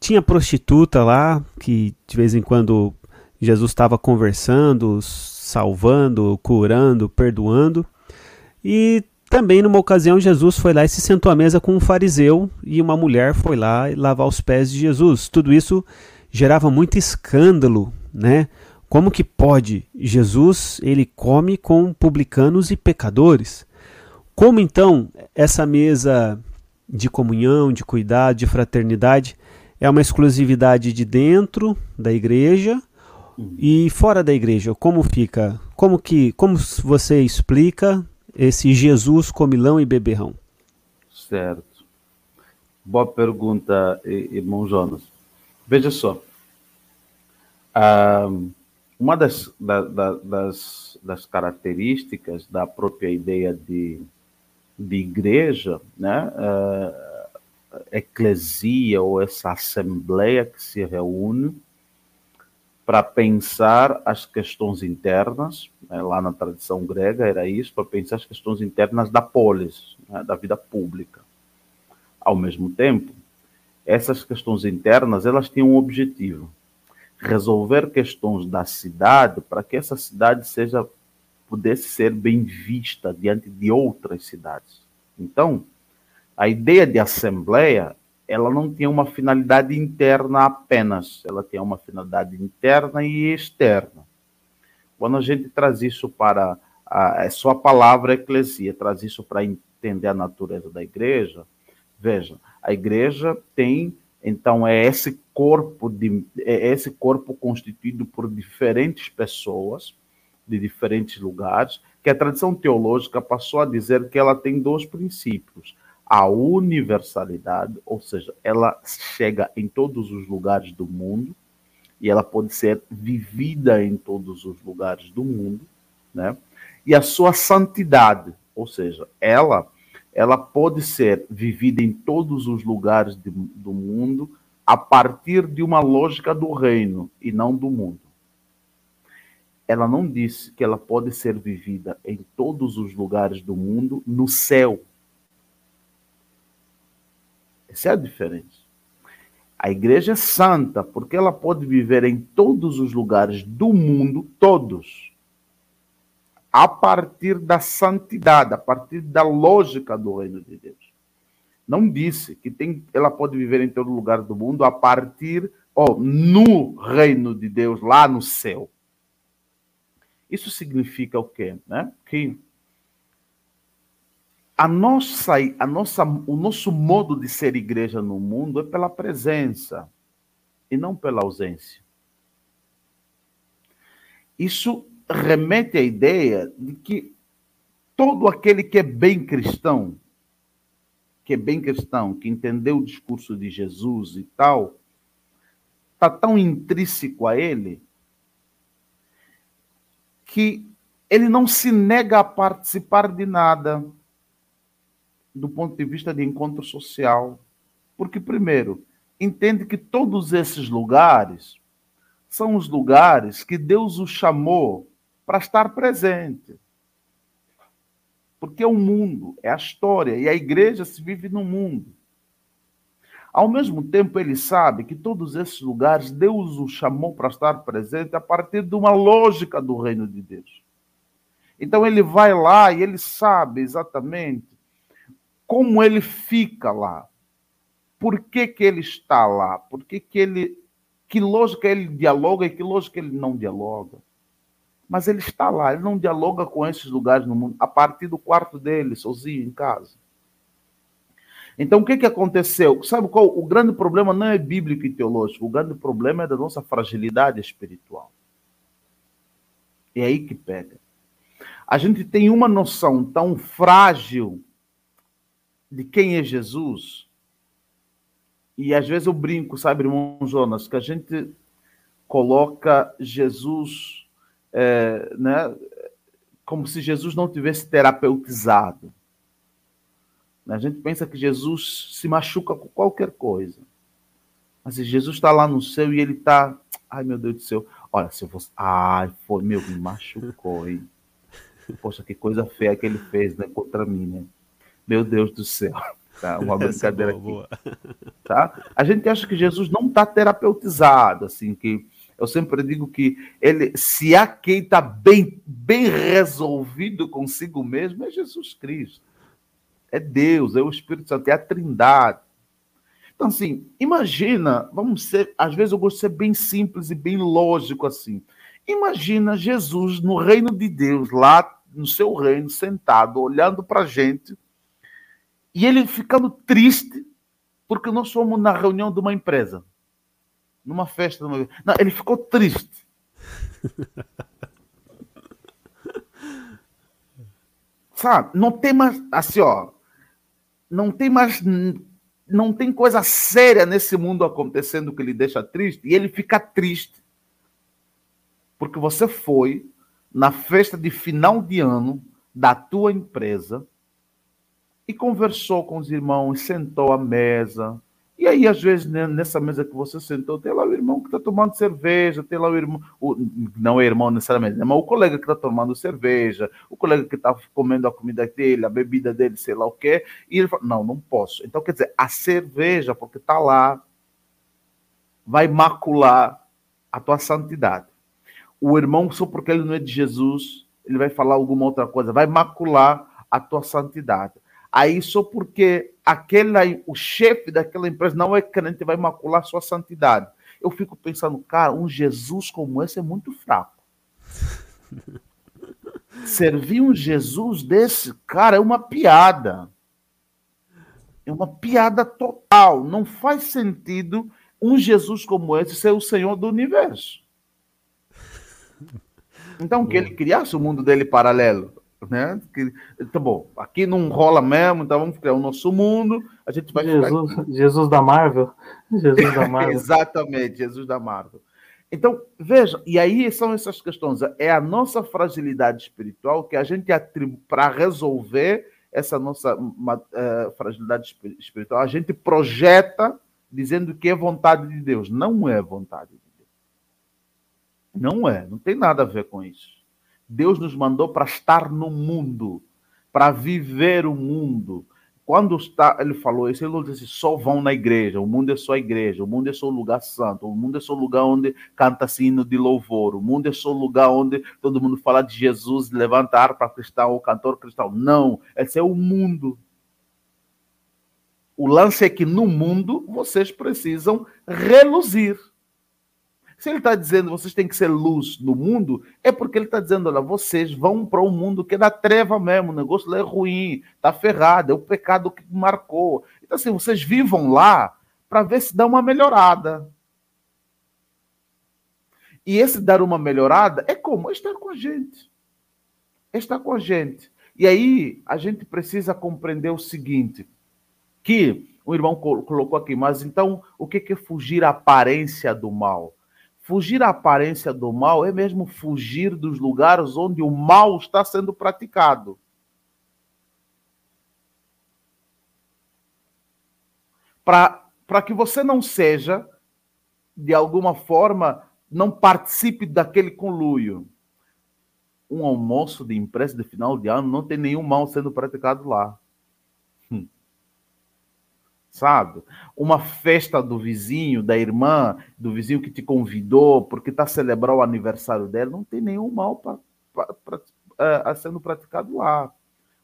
Tinha prostituta lá, que de vez em quando Jesus estava conversando, salvando, curando, perdoando. E também numa ocasião Jesus foi lá e se sentou à mesa com um fariseu e uma mulher foi lá lavar os pés de Jesus. Tudo isso gerava muito escândalo, né? Como que pode? Jesus, ele come com publicanos e pecadores. Como então essa mesa de comunhão, de cuidado, de fraternidade é uma exclusividade de dentro da igreja e fora da igreja? Como fica? Como que como você explica esse Jesus comilão e beberrão? Certo. Boa pergunta, irmão Jonas. Veja só. Ah, uma das, da, da, das, das características da própria ideia de, de igreja, né, uh, eclesia ou essa assembleia que se reúne para pensar as questões internas, né, lá na tradição grega era isso, para pensar as questões internas da polis, né, da vida pública. Ao mesmo tempo, essas questões internas elas tinham um objetivo, resolver questões da cidade para que essa cidade seja pudesse ser bem vista diante de outras cidades. Então, a ideia de assembleia, ela não tinha uma finalidade interna apenas, ela tinha uma finalidade interna e externa. Quando a gente traz isso para a, é a palavra eclesia, traz isso para entender a natureza da igreja, veja, a igreja tem então é esse corpo de é esse corpo constituído por diferentes pessoas de diferentes lugares, que a tradição teológica passou a dizer que ela tem dois princípios: a universalidade, ou seja, ela chega em todos os lugares do mundo e ela pode ser vivida em todos os lugares do mundo, né? E a sua santidade, ou seja, ela ela pode ser vivida em todos os lugares de, do mundo a partir de uma lógica do reino e não do mundo. Ela não disse que ela pode ser vivida em todos os lugares do mundo no céu. Essa é a diferença. A igreja é santa porque ela pode viver em todos os lugares do mundo, todos a partir da santidade, a partir da lógica do reino de Deus. Não disse que tem, ela pode viver em todo lugar do mundo a partir, oh, no reino de Deus, lá no céu. Isso significa o quê? Né? Que a nossa, a nossa, o nosso modo de ser igreja no mundo é pela presença e não pela ausência. Isso remete à ideia de que todo aquele que é bem cristão, que é bem cristão, que entendeu o discurso de Jesus e tal, está tão intrínseco a ele que ele não se nega a participar de nada do ponto de vista de encontro social. Porque, primeiro, entende que todos esses lugares são os lugares que Deus o chamou para estar presente. Porque é o mundo, é a história, e a igreja se vive no mundo. Ao mesmo tempo, ele sabe que todos esses lugares Deus o chamou para estar presente a partir de uma lógica do reino de Deus. Então ele vai lá e ele sabe exatamente como ele fica lá. Por que, que ele está lá? Por que, que ele. Que lógica ele dialoga e que lógica ele não dialoga? Mas ele está lá, ele não dialoga com esses lugares no mundo a partir do quarto dele, sozinho em casa. Então, o que, que aconteceu? Sabe qual? O grande problema não é bíblico e teológico, o grande problema é da nossa fragilidade espiritual. É aí que pega. A gente tem uma noção tão frágil de quem é Jesus, e às vezes eu brinco, sabe, irmão Jonas, que a gente coloca Jesus é, né, como se Jesus não tivesse terapeutizado. A gente pensa que Jesus se machuca com qualquer coisa. Mas Jesus está lá no céu e ele está. Ai, meu Deus do céu. Olha, se eu fosse. Ai, foi, meu, me machucou, hein? Poxa, que coisa feia que ele fez, né? Contra mim, né? Meu Deus do céu. <laughs> Tá? Uma é brincadeira boa, aqui. Boa. <laughs> Tá? A gente acha que Jesus não está terapeutizado, assim, que eu sempre digo que ele, se há quem está bem, bem resolvido consigo mesmo, é Jesus Cristo. É Deus, é o Espírito Santo, é a Trindade. Então, assim, imagina, vamos ser, às vezes eu gosto de ser bem simples e bem lógico assim. Imagina Jesus no reino de Deus, lá no seu reino, sentado, olhando para a gente, e ele ficando triste porque nós fomos na reunião de uma empresa, numa festa. Não, ele ficou triste. <laughs> Sabe? Não tem mais, assim, ó, não tem mais não tem coisa séria nesse mundo acontecendo que lhe deixa triste, e ele fica triste. Porque você foi na festa de final de ano da tua empresa e conversou com os irmãos, sentou à mesa, e aí, às vezes, nessa mesa que você sentou, tem lá o irmão que está tomando cerveja, tem lá o irmão, o, não é irmão necessariamente, né, mas o colega que está tomando cerveja, o colega que está comendo a comida dele, a bebida dele, sei lá o quê, e ele fala, não, não posso. Então, quer dizer, a cerveja, porque está lá, vai macular a tua santidade. O irmão, só porque ele não é de Jesus, ele vai falar alguma outra coisa, vai macular a tua santidade. Aí só porque aquele, o chefe daquela empresa não é crente vai macular sua santidade. Eu fico pensando, cara, um Jesus como esse é muito fraco. <laughs> Servir um Jesus desse, cara, é uma piada. É uma piada total. Não faz sentido um Jesus como esse ser o Senhor do universo. Então, que ele criasse o mundo dele paralelo né? Que, tá bom, aqui não rola mesmo, então vamos criar o nosso mundo. A gente vai Jesus, Jesus da Marvel. Jesus da <laughs> Marvel. Exatamente, Jesus da Marvel. Então, veja, e aí são essas questões. É a nossa fragilidade espiritual que a gente atribui para resolver essa nossa uh, fragilidade espiritual. A gente projeta dizendo que é vontade de Deus. Não é vontade de Deus. Não é, não tem nada a ver com isso. Deus nos mandou para estar no mundo, para viver o mundo. Quando está, ele falou isso, ele disse só vão na igreja, o mundo é só a igreja, o mundo é só o lugar santo, o mundo é só o lugar onde canta sino de louvor, o mundo é só o lugar onde todo mundo fala de Jesus, levanta harpa cristão ou cantor cristão. Não, esse é o mundo. O lance é que no mundo vocês precisam reluzir. Se ele está dizendo vocês têm que ser luz no mundo, é porque ele está dizendo: olha, vocês vão para um mundo que é da treva mesmo, o negócio lá é ruim, está ferrado, é o pecado que marcou. Então, assim, vocês vivam lá para ver se dá uma melhorada. E esse dar uma melhorada é como? É estar com a gente. É estar com a gente. E aí a gente precisa compreender o seguinte: que o irmão colocou aqui, mas então o que é fugir à aparência do mal? Fugir à aparência do mal é mesmo fugir dos lugares onde o mal está sendo praticado. Para que você não seja, de alguma forma, não participe daquele conluio. Um almoço de empresa de final de ano não tem nenhum mal sendo praticado lá sabe? Uma festa do vizinho, da irmã, do vizinho que te convidou porque está celebrar o aniversário dela, não tem nenhum mal pra, pra, pra, é, sendo praticado lá.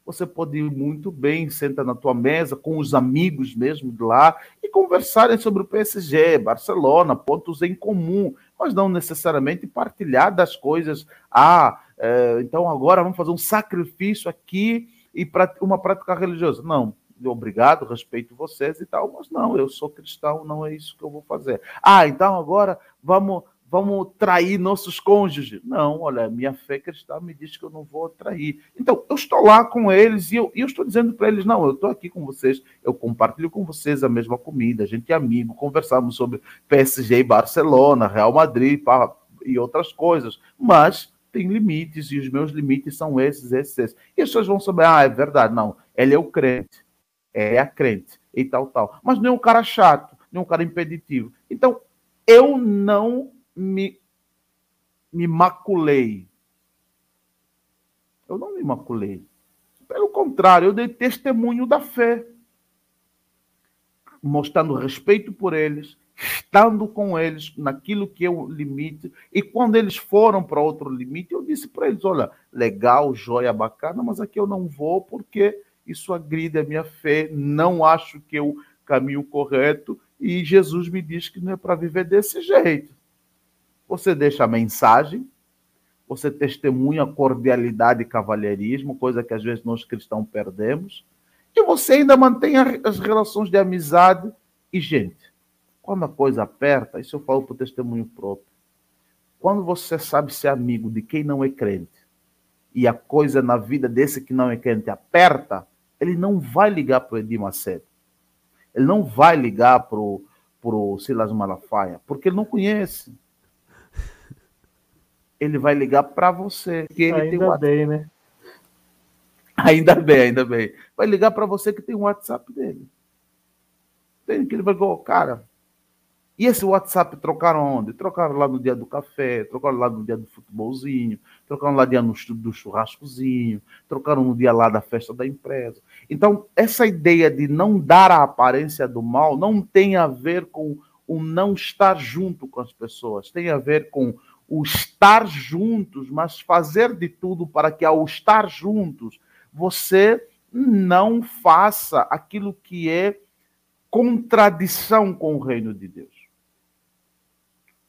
Você pode ir muito bem, senta na tua mesa com os amigos mesmo de lá e conversarem sobre o PSG, Barcelona, pontos em comum, mas não necessariamente partilhar das coisas. Ah, é, então agora vamos fazer um sacrifício aqui e uma prática religiosa. Não, obrigado, respeito vocês e tal, mas não, eu sou cristão, não é isso que eu vou fazer. Ah, então agora vamos vamos trair nossos cônjuges. Não, olha, minha fé cristã me diz que eu não vou trair. Então, eu estou lá com eles e eu, e eu estou dizendo para eles: não, eu estou aqui com vocês, eu compartilho com vocês a mesma comida, a gente é amigo, conversamos sobre PSG e Barcelona, Real Madrid e outras coisas, mas tem limites e os meus limites são esses, esses, esses. E as pessoas vão saber: ah, é verdade, não, ele é o crente é a crente e tal, tal. Mas não é um cara chato, nem um cara impeditivo. Então, eu não me, me maculei. Eu não me maculei. Pelo contrário, eu dei testemunho da fé, mostrando respeito por eles, estando com eles naquilo que é o limite. E quando eles foram para outro limite, eu disse para eles: olha, legal, joia, bacana, mas aqui eu não vou porque isso agride a minha fé, não acho que é o caminho correto. E Jesus me diz que não é para viver desse jeito. Você deixa a mensagem, você testemunha cordialidade e cavalheirismo, coisa que às vezes nós cristãos perdemos, e você ainda mantém as relações de amizade e gente. Quando a coisa aperta, isso eu falo por testemunho próprio. Quando você sabe ser amigo de quem não é crente, e a coisa na vida desse que não é crente aperta, ele não vai ligar para o Edir Macedo. Ele não vai ligar para o Silas Malafaia, porque ele não conhece ele vai ligar para você. Que ele ainda tem um bem, né? Ainda bem, ainda bem. Vai ligar para você que tem o WhatsApp dele. Tem que ele vai dizer, cara, e esse WhatsApp trocaram onde? Trocaram lá no dia do café, trocaram lá no dia do futebolzinho, trocaram lá no dia do churrascozinho, trocaram no dia lá da festa da empresa. Então, essa ideia de não dar a aparência do mal não tem a ver com o não estar junto com as pessoas, tem a ver com o estar juntos, mas fazer de tudo para que ao estar juntos você não faça aquilo que é contradição com o reino de Deus.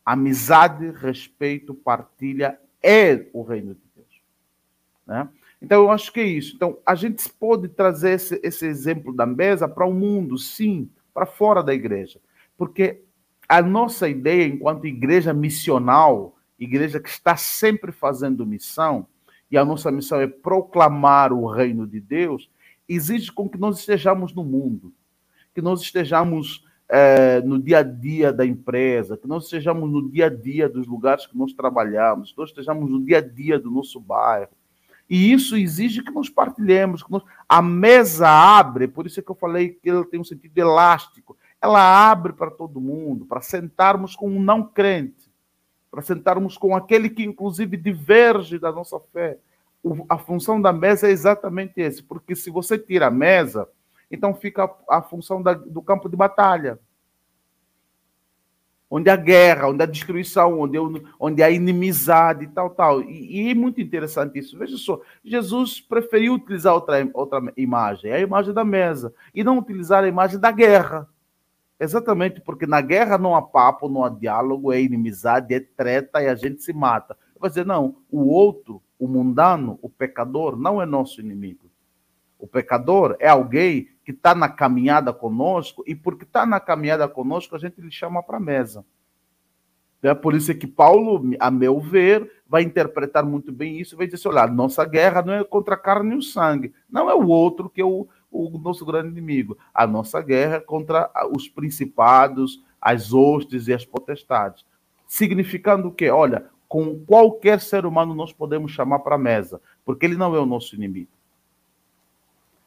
Amizade, respeito, partilha é o reino de Deus. Né? Então, eu acho que é isso. Então, a gente pode trazer esse, esse exemplo da mesa para o mundo, sim, para fora da igreja. Porque a nossa ideia, enquanto igreja missional, igreja que está sempre fazendo missão, e a nossa missão é proclamar o reino de Deus, exige com que nós estejamos no mundo, que nós estejamos é, no dia a dia da empresa, que nós estejamos no dia a dia dos lugares que nós trabalhamos, que nós estejamos no dia a dia do nosso bairro. E isso exige que nós partilhemos. Que nós... A mesa abre, por isso é que eu falei que ela tem um sentido elástico. Ela abre para todo mundo, para sentarmos com um não crente para sentarmos com aquele que, inclusive, diverge da nossa fé. O, a função da mesa é exatamente esse, porque se você tira a mesa, então fica a, função da, do campo de batalha. Onde há guerra, onde há destruição, onde, onde há inimizade e tal, tal. E, e é muito interessante isso. Veja só, Jesus preferiu utilizar outra, outra imagem, a imagem da mesa, e não utilizar a imagem da guerra. Exatamente, porque na guerra não há papo, não há diálogo, é inimizade, é treta e a gente se mata. Vai dizer, não, o outro, o mundano, o pecador, não é nosso inimigo. O pecador é alguém que está na caminhada conosco e porque está na caminhada conosco, a gente lhe chama para a mesa. É por isso que Paulo, a meu ver, vai interpretar muito bem isso, vai dizer assim, olha, nossa guerra não é contra a carne e o sangue, não é o outro que é o, o nosso grande inimigo. A nossa guerra é contra os principados, as hostes e as potestades. Significando o quê? Olha, com qualquer ser humano nós podemos chamar para a mesa, porque ele não é o nosso inimigo.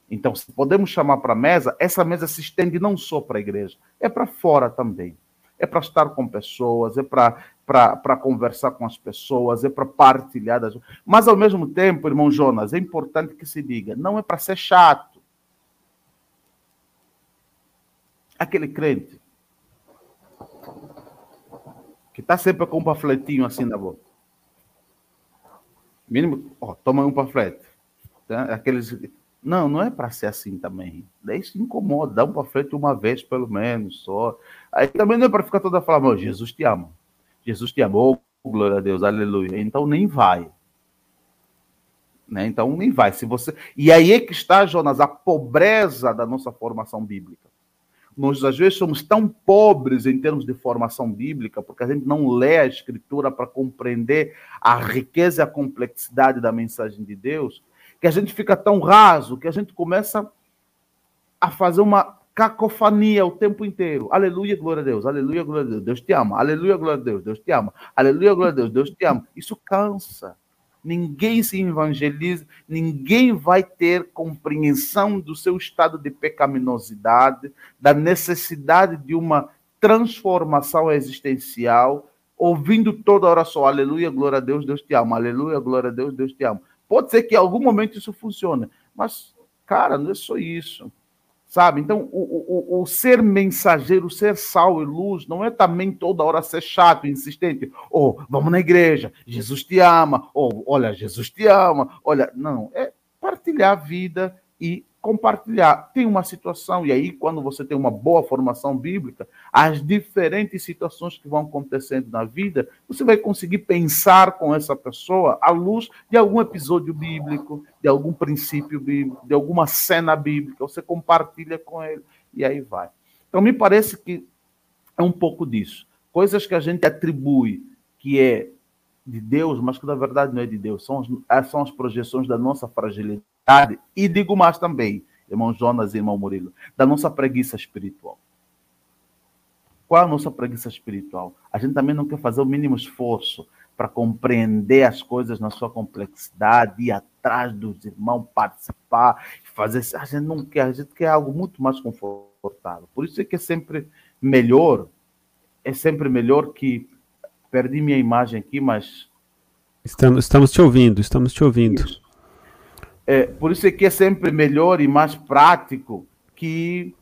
Então, se podemos chamar para a mesa, essa mesa se estende não só para a igreja, é para fora também. É para estar com pessoas, é para conversar com as pessoas, é para partilhar. Das... Mas, ao mesmo tempo, irmão Jonas, é importante que se diga: não é para ser chato aquele crente que está sempre com um panfletinho assim na boca. Mínimo, ó, toma um panfleto. Tá? Aqueles. Não, não é para ser assim também. Daí se incomoda, dá um panfleto uma vez pelo menos só. Aí também não é para ficar toda falando, Jesus te ama. Jesus te amou, oh, glória a Deus, aleluia. Então nem vai. Né? Então nem vai. Se você E aí é que está, Jonas, a pobreza da nossa formação bíblica. Nós, às vezes, somos tão pobres em termos de formação bíblica, porque a gente não lê a Escritura para compreender a riqueza e a complexidade da mensagem de Deus, que a gente fica tão raso que a gente começa a fazer uma cacofania o tempo inteiro. Aleluia, glória a Deus. Aleluia, glória a Deus. Deus te ama. Aleluia, glória a Deus. Deus te ama. Aleluia, glória a Deus. Deus te ama. Isso cansa ninguém se evangeliza, ninguém vai ter compreensão do seu estado de pecaminosidade, da necessidade de uma transformação existencial, ouvindo toda hora só aleluia, glória a Deus, Deus te ama, aleluia, glória a Deus, Deus te ama. Pode ser que em algum momento isso funcione, mas, cara, não é só isso. Sabe? Então, o, o, o ser mensageiro, ser sal e luz, não é também toda hora ser chato, insistente. Ou, oh, vamos na igreja, Jesus te ama. Ou, oh, olha, Jesus te ama. Olha, não, é partilhar a vida e compartilhar. Tem uma situação, e aí, quando você tem uma boa formação bíblica, as diferentes situações que vão acontecendo na vida, você vai conseguir pensar com essa pessoa à luz de algum episódio bíblico, de algum princípio bíblico, de alguma cena bíblica. Você compartilha com ele, e aí vai. Então, me parece que é um pouco disso. Coisas que a gente atribui que é de Deus, mas que na verdade não é de Deus, são as, são as projeções da nossa fragilidade e digo mais também, irmão Jonas e irmão Murilo, da nossa preguiça espiritual. Qual a nossa preguiça espiritual? A gente também não quer fazer o mínimo esforço para compreender as coisas na sua complexidade, ir atrás dos irmãos, participar, fazer. A gente não quer, a gente quer algo muito mais confortável. Por isso é que é sempre melhor, é sempre melhor que. Perdi minha imagem aqui, mas. Estamos, estamos te ouvindo, estamos te ouvindo. Isso. É, por isso é que é sempre melhor e mais prático que,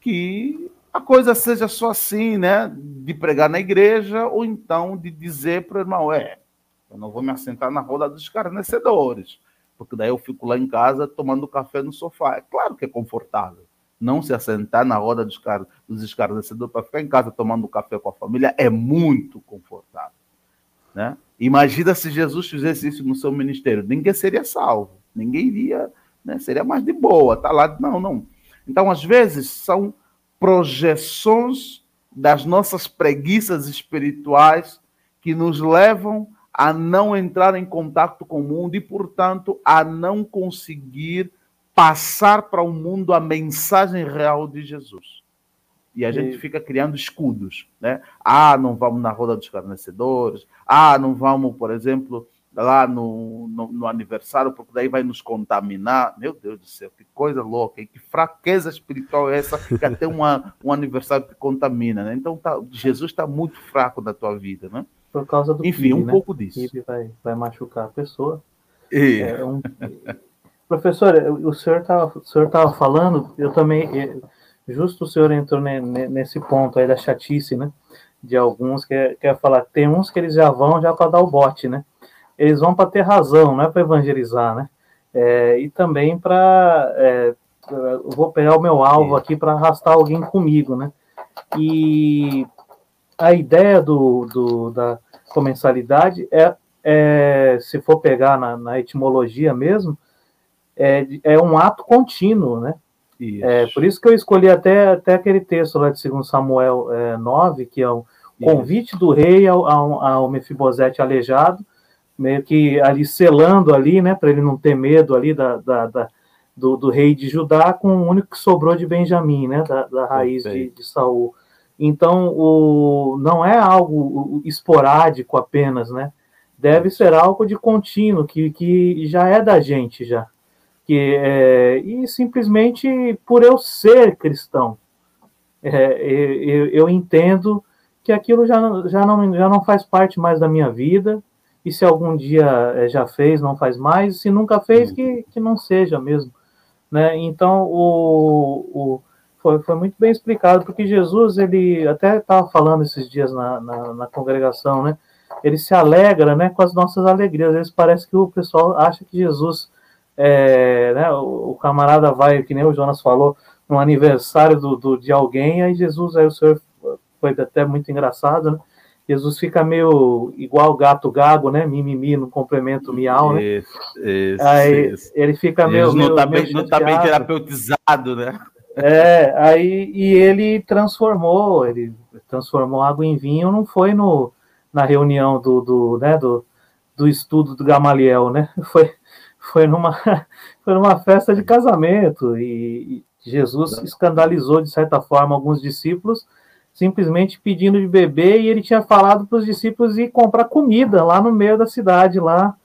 que a coisa seja só assim, né? De pregar na igreja ou então de dizer para o irmão, é, eu não vou me assentar na roda dos escarnecedores, porque daí eu fico lá em casa tomando café no sofá. É claro que é confortável. Não se assentar na roda dos, dos escarnecedores para ficar em casa tomando café com a família é muito confortável. Né? Imagina se Jesus fizesse isso no seu ministério. Ninguém seria salvo. Ninguém iria, né? seria mais de boa, tá lá. Não, não. Então, às vezes, são projeções das nossas preguiças espirituais que nos levam a não entrar em contato com o mundo e, portanto, a não conseguir passar para o mundo a mensagem real de Jesus. E a gente fica criando escudos, né? Ah, não vamos na roda dos carnecedores. Ah, não vamos, por exemplo, lá no, no, no, aniversário, porque daí vai nos contaminar. Meu Deus do céu, que coisa louca, e que fraqueza espiritual é essa que até uma, um aniversário te contamina, né? Então tá, Jesus está muito fraco na tua vida, né? Por causa do Enfim, um né? pouco disso. O vai, vai machucar a pessoa. E... É um... Professor, o senhor estava falando, eu também, é, justo o senhor entrou nesse ponto aí da chatice, né? De alguns que quer falar, tem uns que eles já vão já para dar o bote, né? eles vão para ter razão, não é para evangelizar, né? É, e também para. É, vou pegar o meu alvo aqui para arrastar alguém comigo, né? E a ideia do, do da comensalidade é, é, se for pegar na, na etimologia mesmo, é, é um ato contínuo, né? Isso. É, por isso que eu escolhi até, até aquele texto lá de 2 Samuel é, 9, que é o convite do rei ao, ao, ao Mefibosete aleijado, meio que ali selando ali, né, para ele não ter medo ali da, da, da do, do, rei de Judá com o único que sobrou de Benjamim, né, da, da raiz de, de, Saul. Então, o, não é algo esporádico apenas, né? Deve ser algo de contínuo, que, que já é da gente já. Que, é, e simplesmente por eu ser cristão, é, eu, eu entendo que aquilo já, já, não, já não faz parte mais da minha vida, e se algum dia eh, já fez, não faz mais, se nunca fez, que, que não seja mesmo. Né? Então, o, o, foi, foi muito bem explicado, porque Jesus, ele até estava falando esses dias na, na, na, congregação, né? ele se alegra né, com as nossas alegrias. Às vezes parece que o pessoal acha que Jesus, é, né, o, o, camarada vai, que nem o Jonas falou, no aniversário do, do, de alguém, aí Jesus, aí o senhor foi até muito engraçado, né? Jesus fica meio igual gato gago, né? Mimimi no complemento miau, né? Isso, isso, aí isso. ele fica meio. Jesus não está bem, não tá bem terapeutizado, né? É, aí e ele transformou, ele transformou água em vinho, não foi no, na reunião do, do, né, do, do estudo do Gamaliel, né? <laughs> Foi, foi, numa, <laughs> foi numa festa de casamento e, e Jesus escandalizou, de certa forma, alguns discípulos simplesmente pedindo de beber e ele tinha falado para os discípulos ir comprar comida lá no meio da cidade, lá,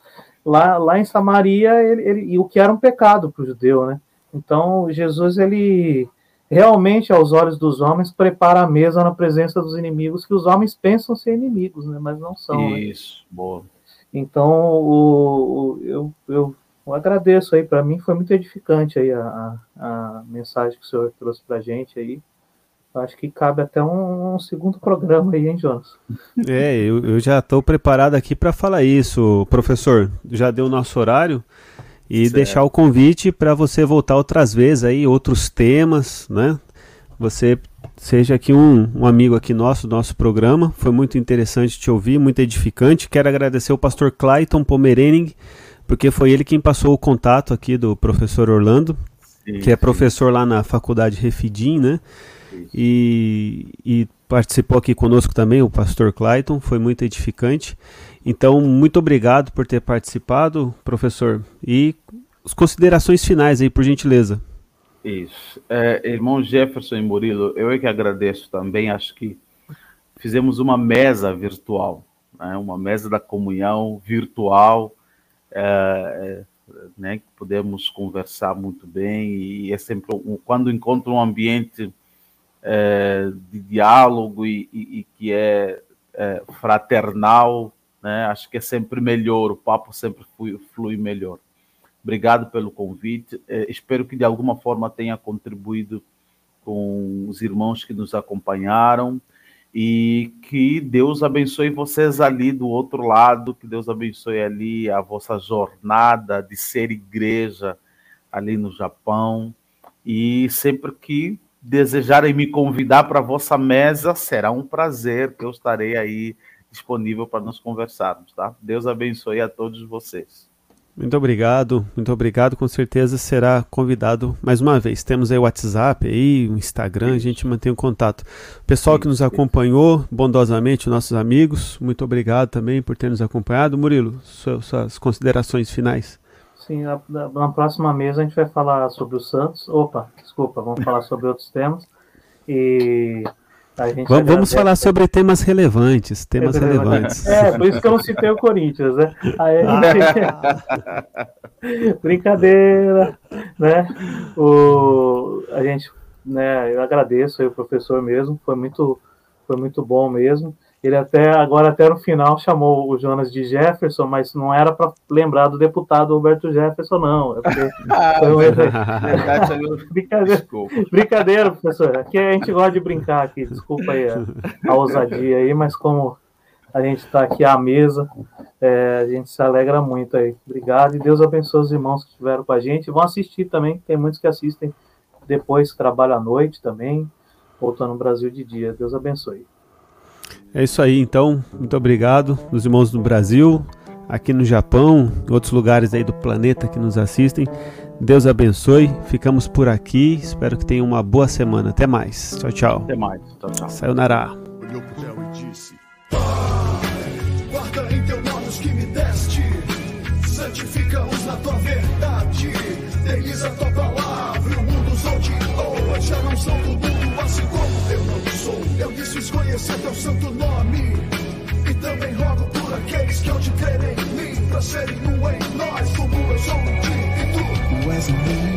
lá, lá em Samaria, ele, ele, e o que era um pecado para o judeu, né? Então Jesus ele realmente, aos olhos dos homens, prepara a mesa na presença dos inimigos, que os homens pensam ser inimigos, né? mas não são. Né? Isso, né? boa. Então, o, o, eu, eu, eu, agradeço aí, para mim foi muito edificante aí a, a, a mensagem que o senhor trouxe para a gente aí. Acho que cabe até um, um, segundo programa aí, hein, Jonas? <laughs> É, eu, eu já estou preparado aqui para falar isso, professor. Já deu o nosso horário e certo. deixar o convite para você voltar outras vezes aí, outros temas, né? Você seja aqui um, um amigo aqui nosso, do nosso programa. Foi muito interessante te ouvir, muito edificante. Quero agradecer o pastor Clayton Pomerening, porque foi ele quem passou o contato aqui do professor Orlando, sim, que é professor sim. lá na faculdade Refidim, né? E, e, participou aqui conosco também o pastor Clayton, foi muito edificante. Então, muito obrigado por ter participado, professor. E as considerações finais aí, por gentileza. Isso. É, irmão Jefferson e Murilo, eu é que agradeço também. Acho que fizemos uma mesa virtual, né? uma mesa da comunhão virtual, é, é, né? que podemos conversar muito bem. E é sempre um, quando encontro um ambiente é, de diálogo e, e, e que é, é, fraternal, né? Acho que é sempre melhor, o papo sempre flui, flui melhor. Obrigado pelo convite. É, espero que de alguma forma tenha contribuído com os irmãos que nos acompanharam e que Deus abençoe vocês ali do outro lado, que Deus abençoe ali a vossa jornada de ser igreja ali no Japão e sempre que desejarem me convidar para a vossa mesa, será um prazer que eu estarei aí disponível para nos conversarmos, tá? Deus abençoe a todos vocês. Muito obrigado, muito obrigado. Com certeza será convidado mais uma vez. Temos aí o WhatsApp, aí, o Instagram, a gente mantém o contato. Pessoal que nos acompanhou bondosamente, nossos amigos, muito obrigado também por ter nos acompanhado. Murilo, suas, suas considerações finais. Sim, na, na, próxima mesa a gente vai falar sobre o Santos. Opa, desculpa, vamos falar sobre outros temas. E vamos, falar sobre temas relevantes, temas é relevantes. É, por isso que eu não citei o Corinthians, né? Aí, <laughs> <laughs> Brincadeira, né? O, a gente, né? Eu agradeço aí o professor mesmo, foi muito, foi muito bom mesmo. Ele até agora até no final chamou o Jonas de Jefferson, mas não era para lembrar do deputado Roberto Jefferson, não. É porque <laughs> foi um... <laughs> brincadeira, brincadeira, professor. Aqui a gente gosta de brincar aqui. Desculpa aí a, a ousadia aí, mas como a gente está aqui à mesa, é, a gente se alegra muito aí. Obrigado e Deus abençoe os irmãos que estiveram com a gente. Vão assistir também, tem muitos que assistem depois, que trabalham à noite também, voltando no Brasil de dia. Deus abençoe. É isso aí, então. Muito obrigado os irmãos do Brasil, aqui no Japão, em outros lugares aí do planeta que nos assistem. Deus abençoe. Ficamos por aqui. Espero que tenham uma boa semana. Até mais. Tchau, tchau. Até mais. Tchau, tchau. Sayonara. Olhou pro céu e disse: Essa série não é nós, somos a Zone 32.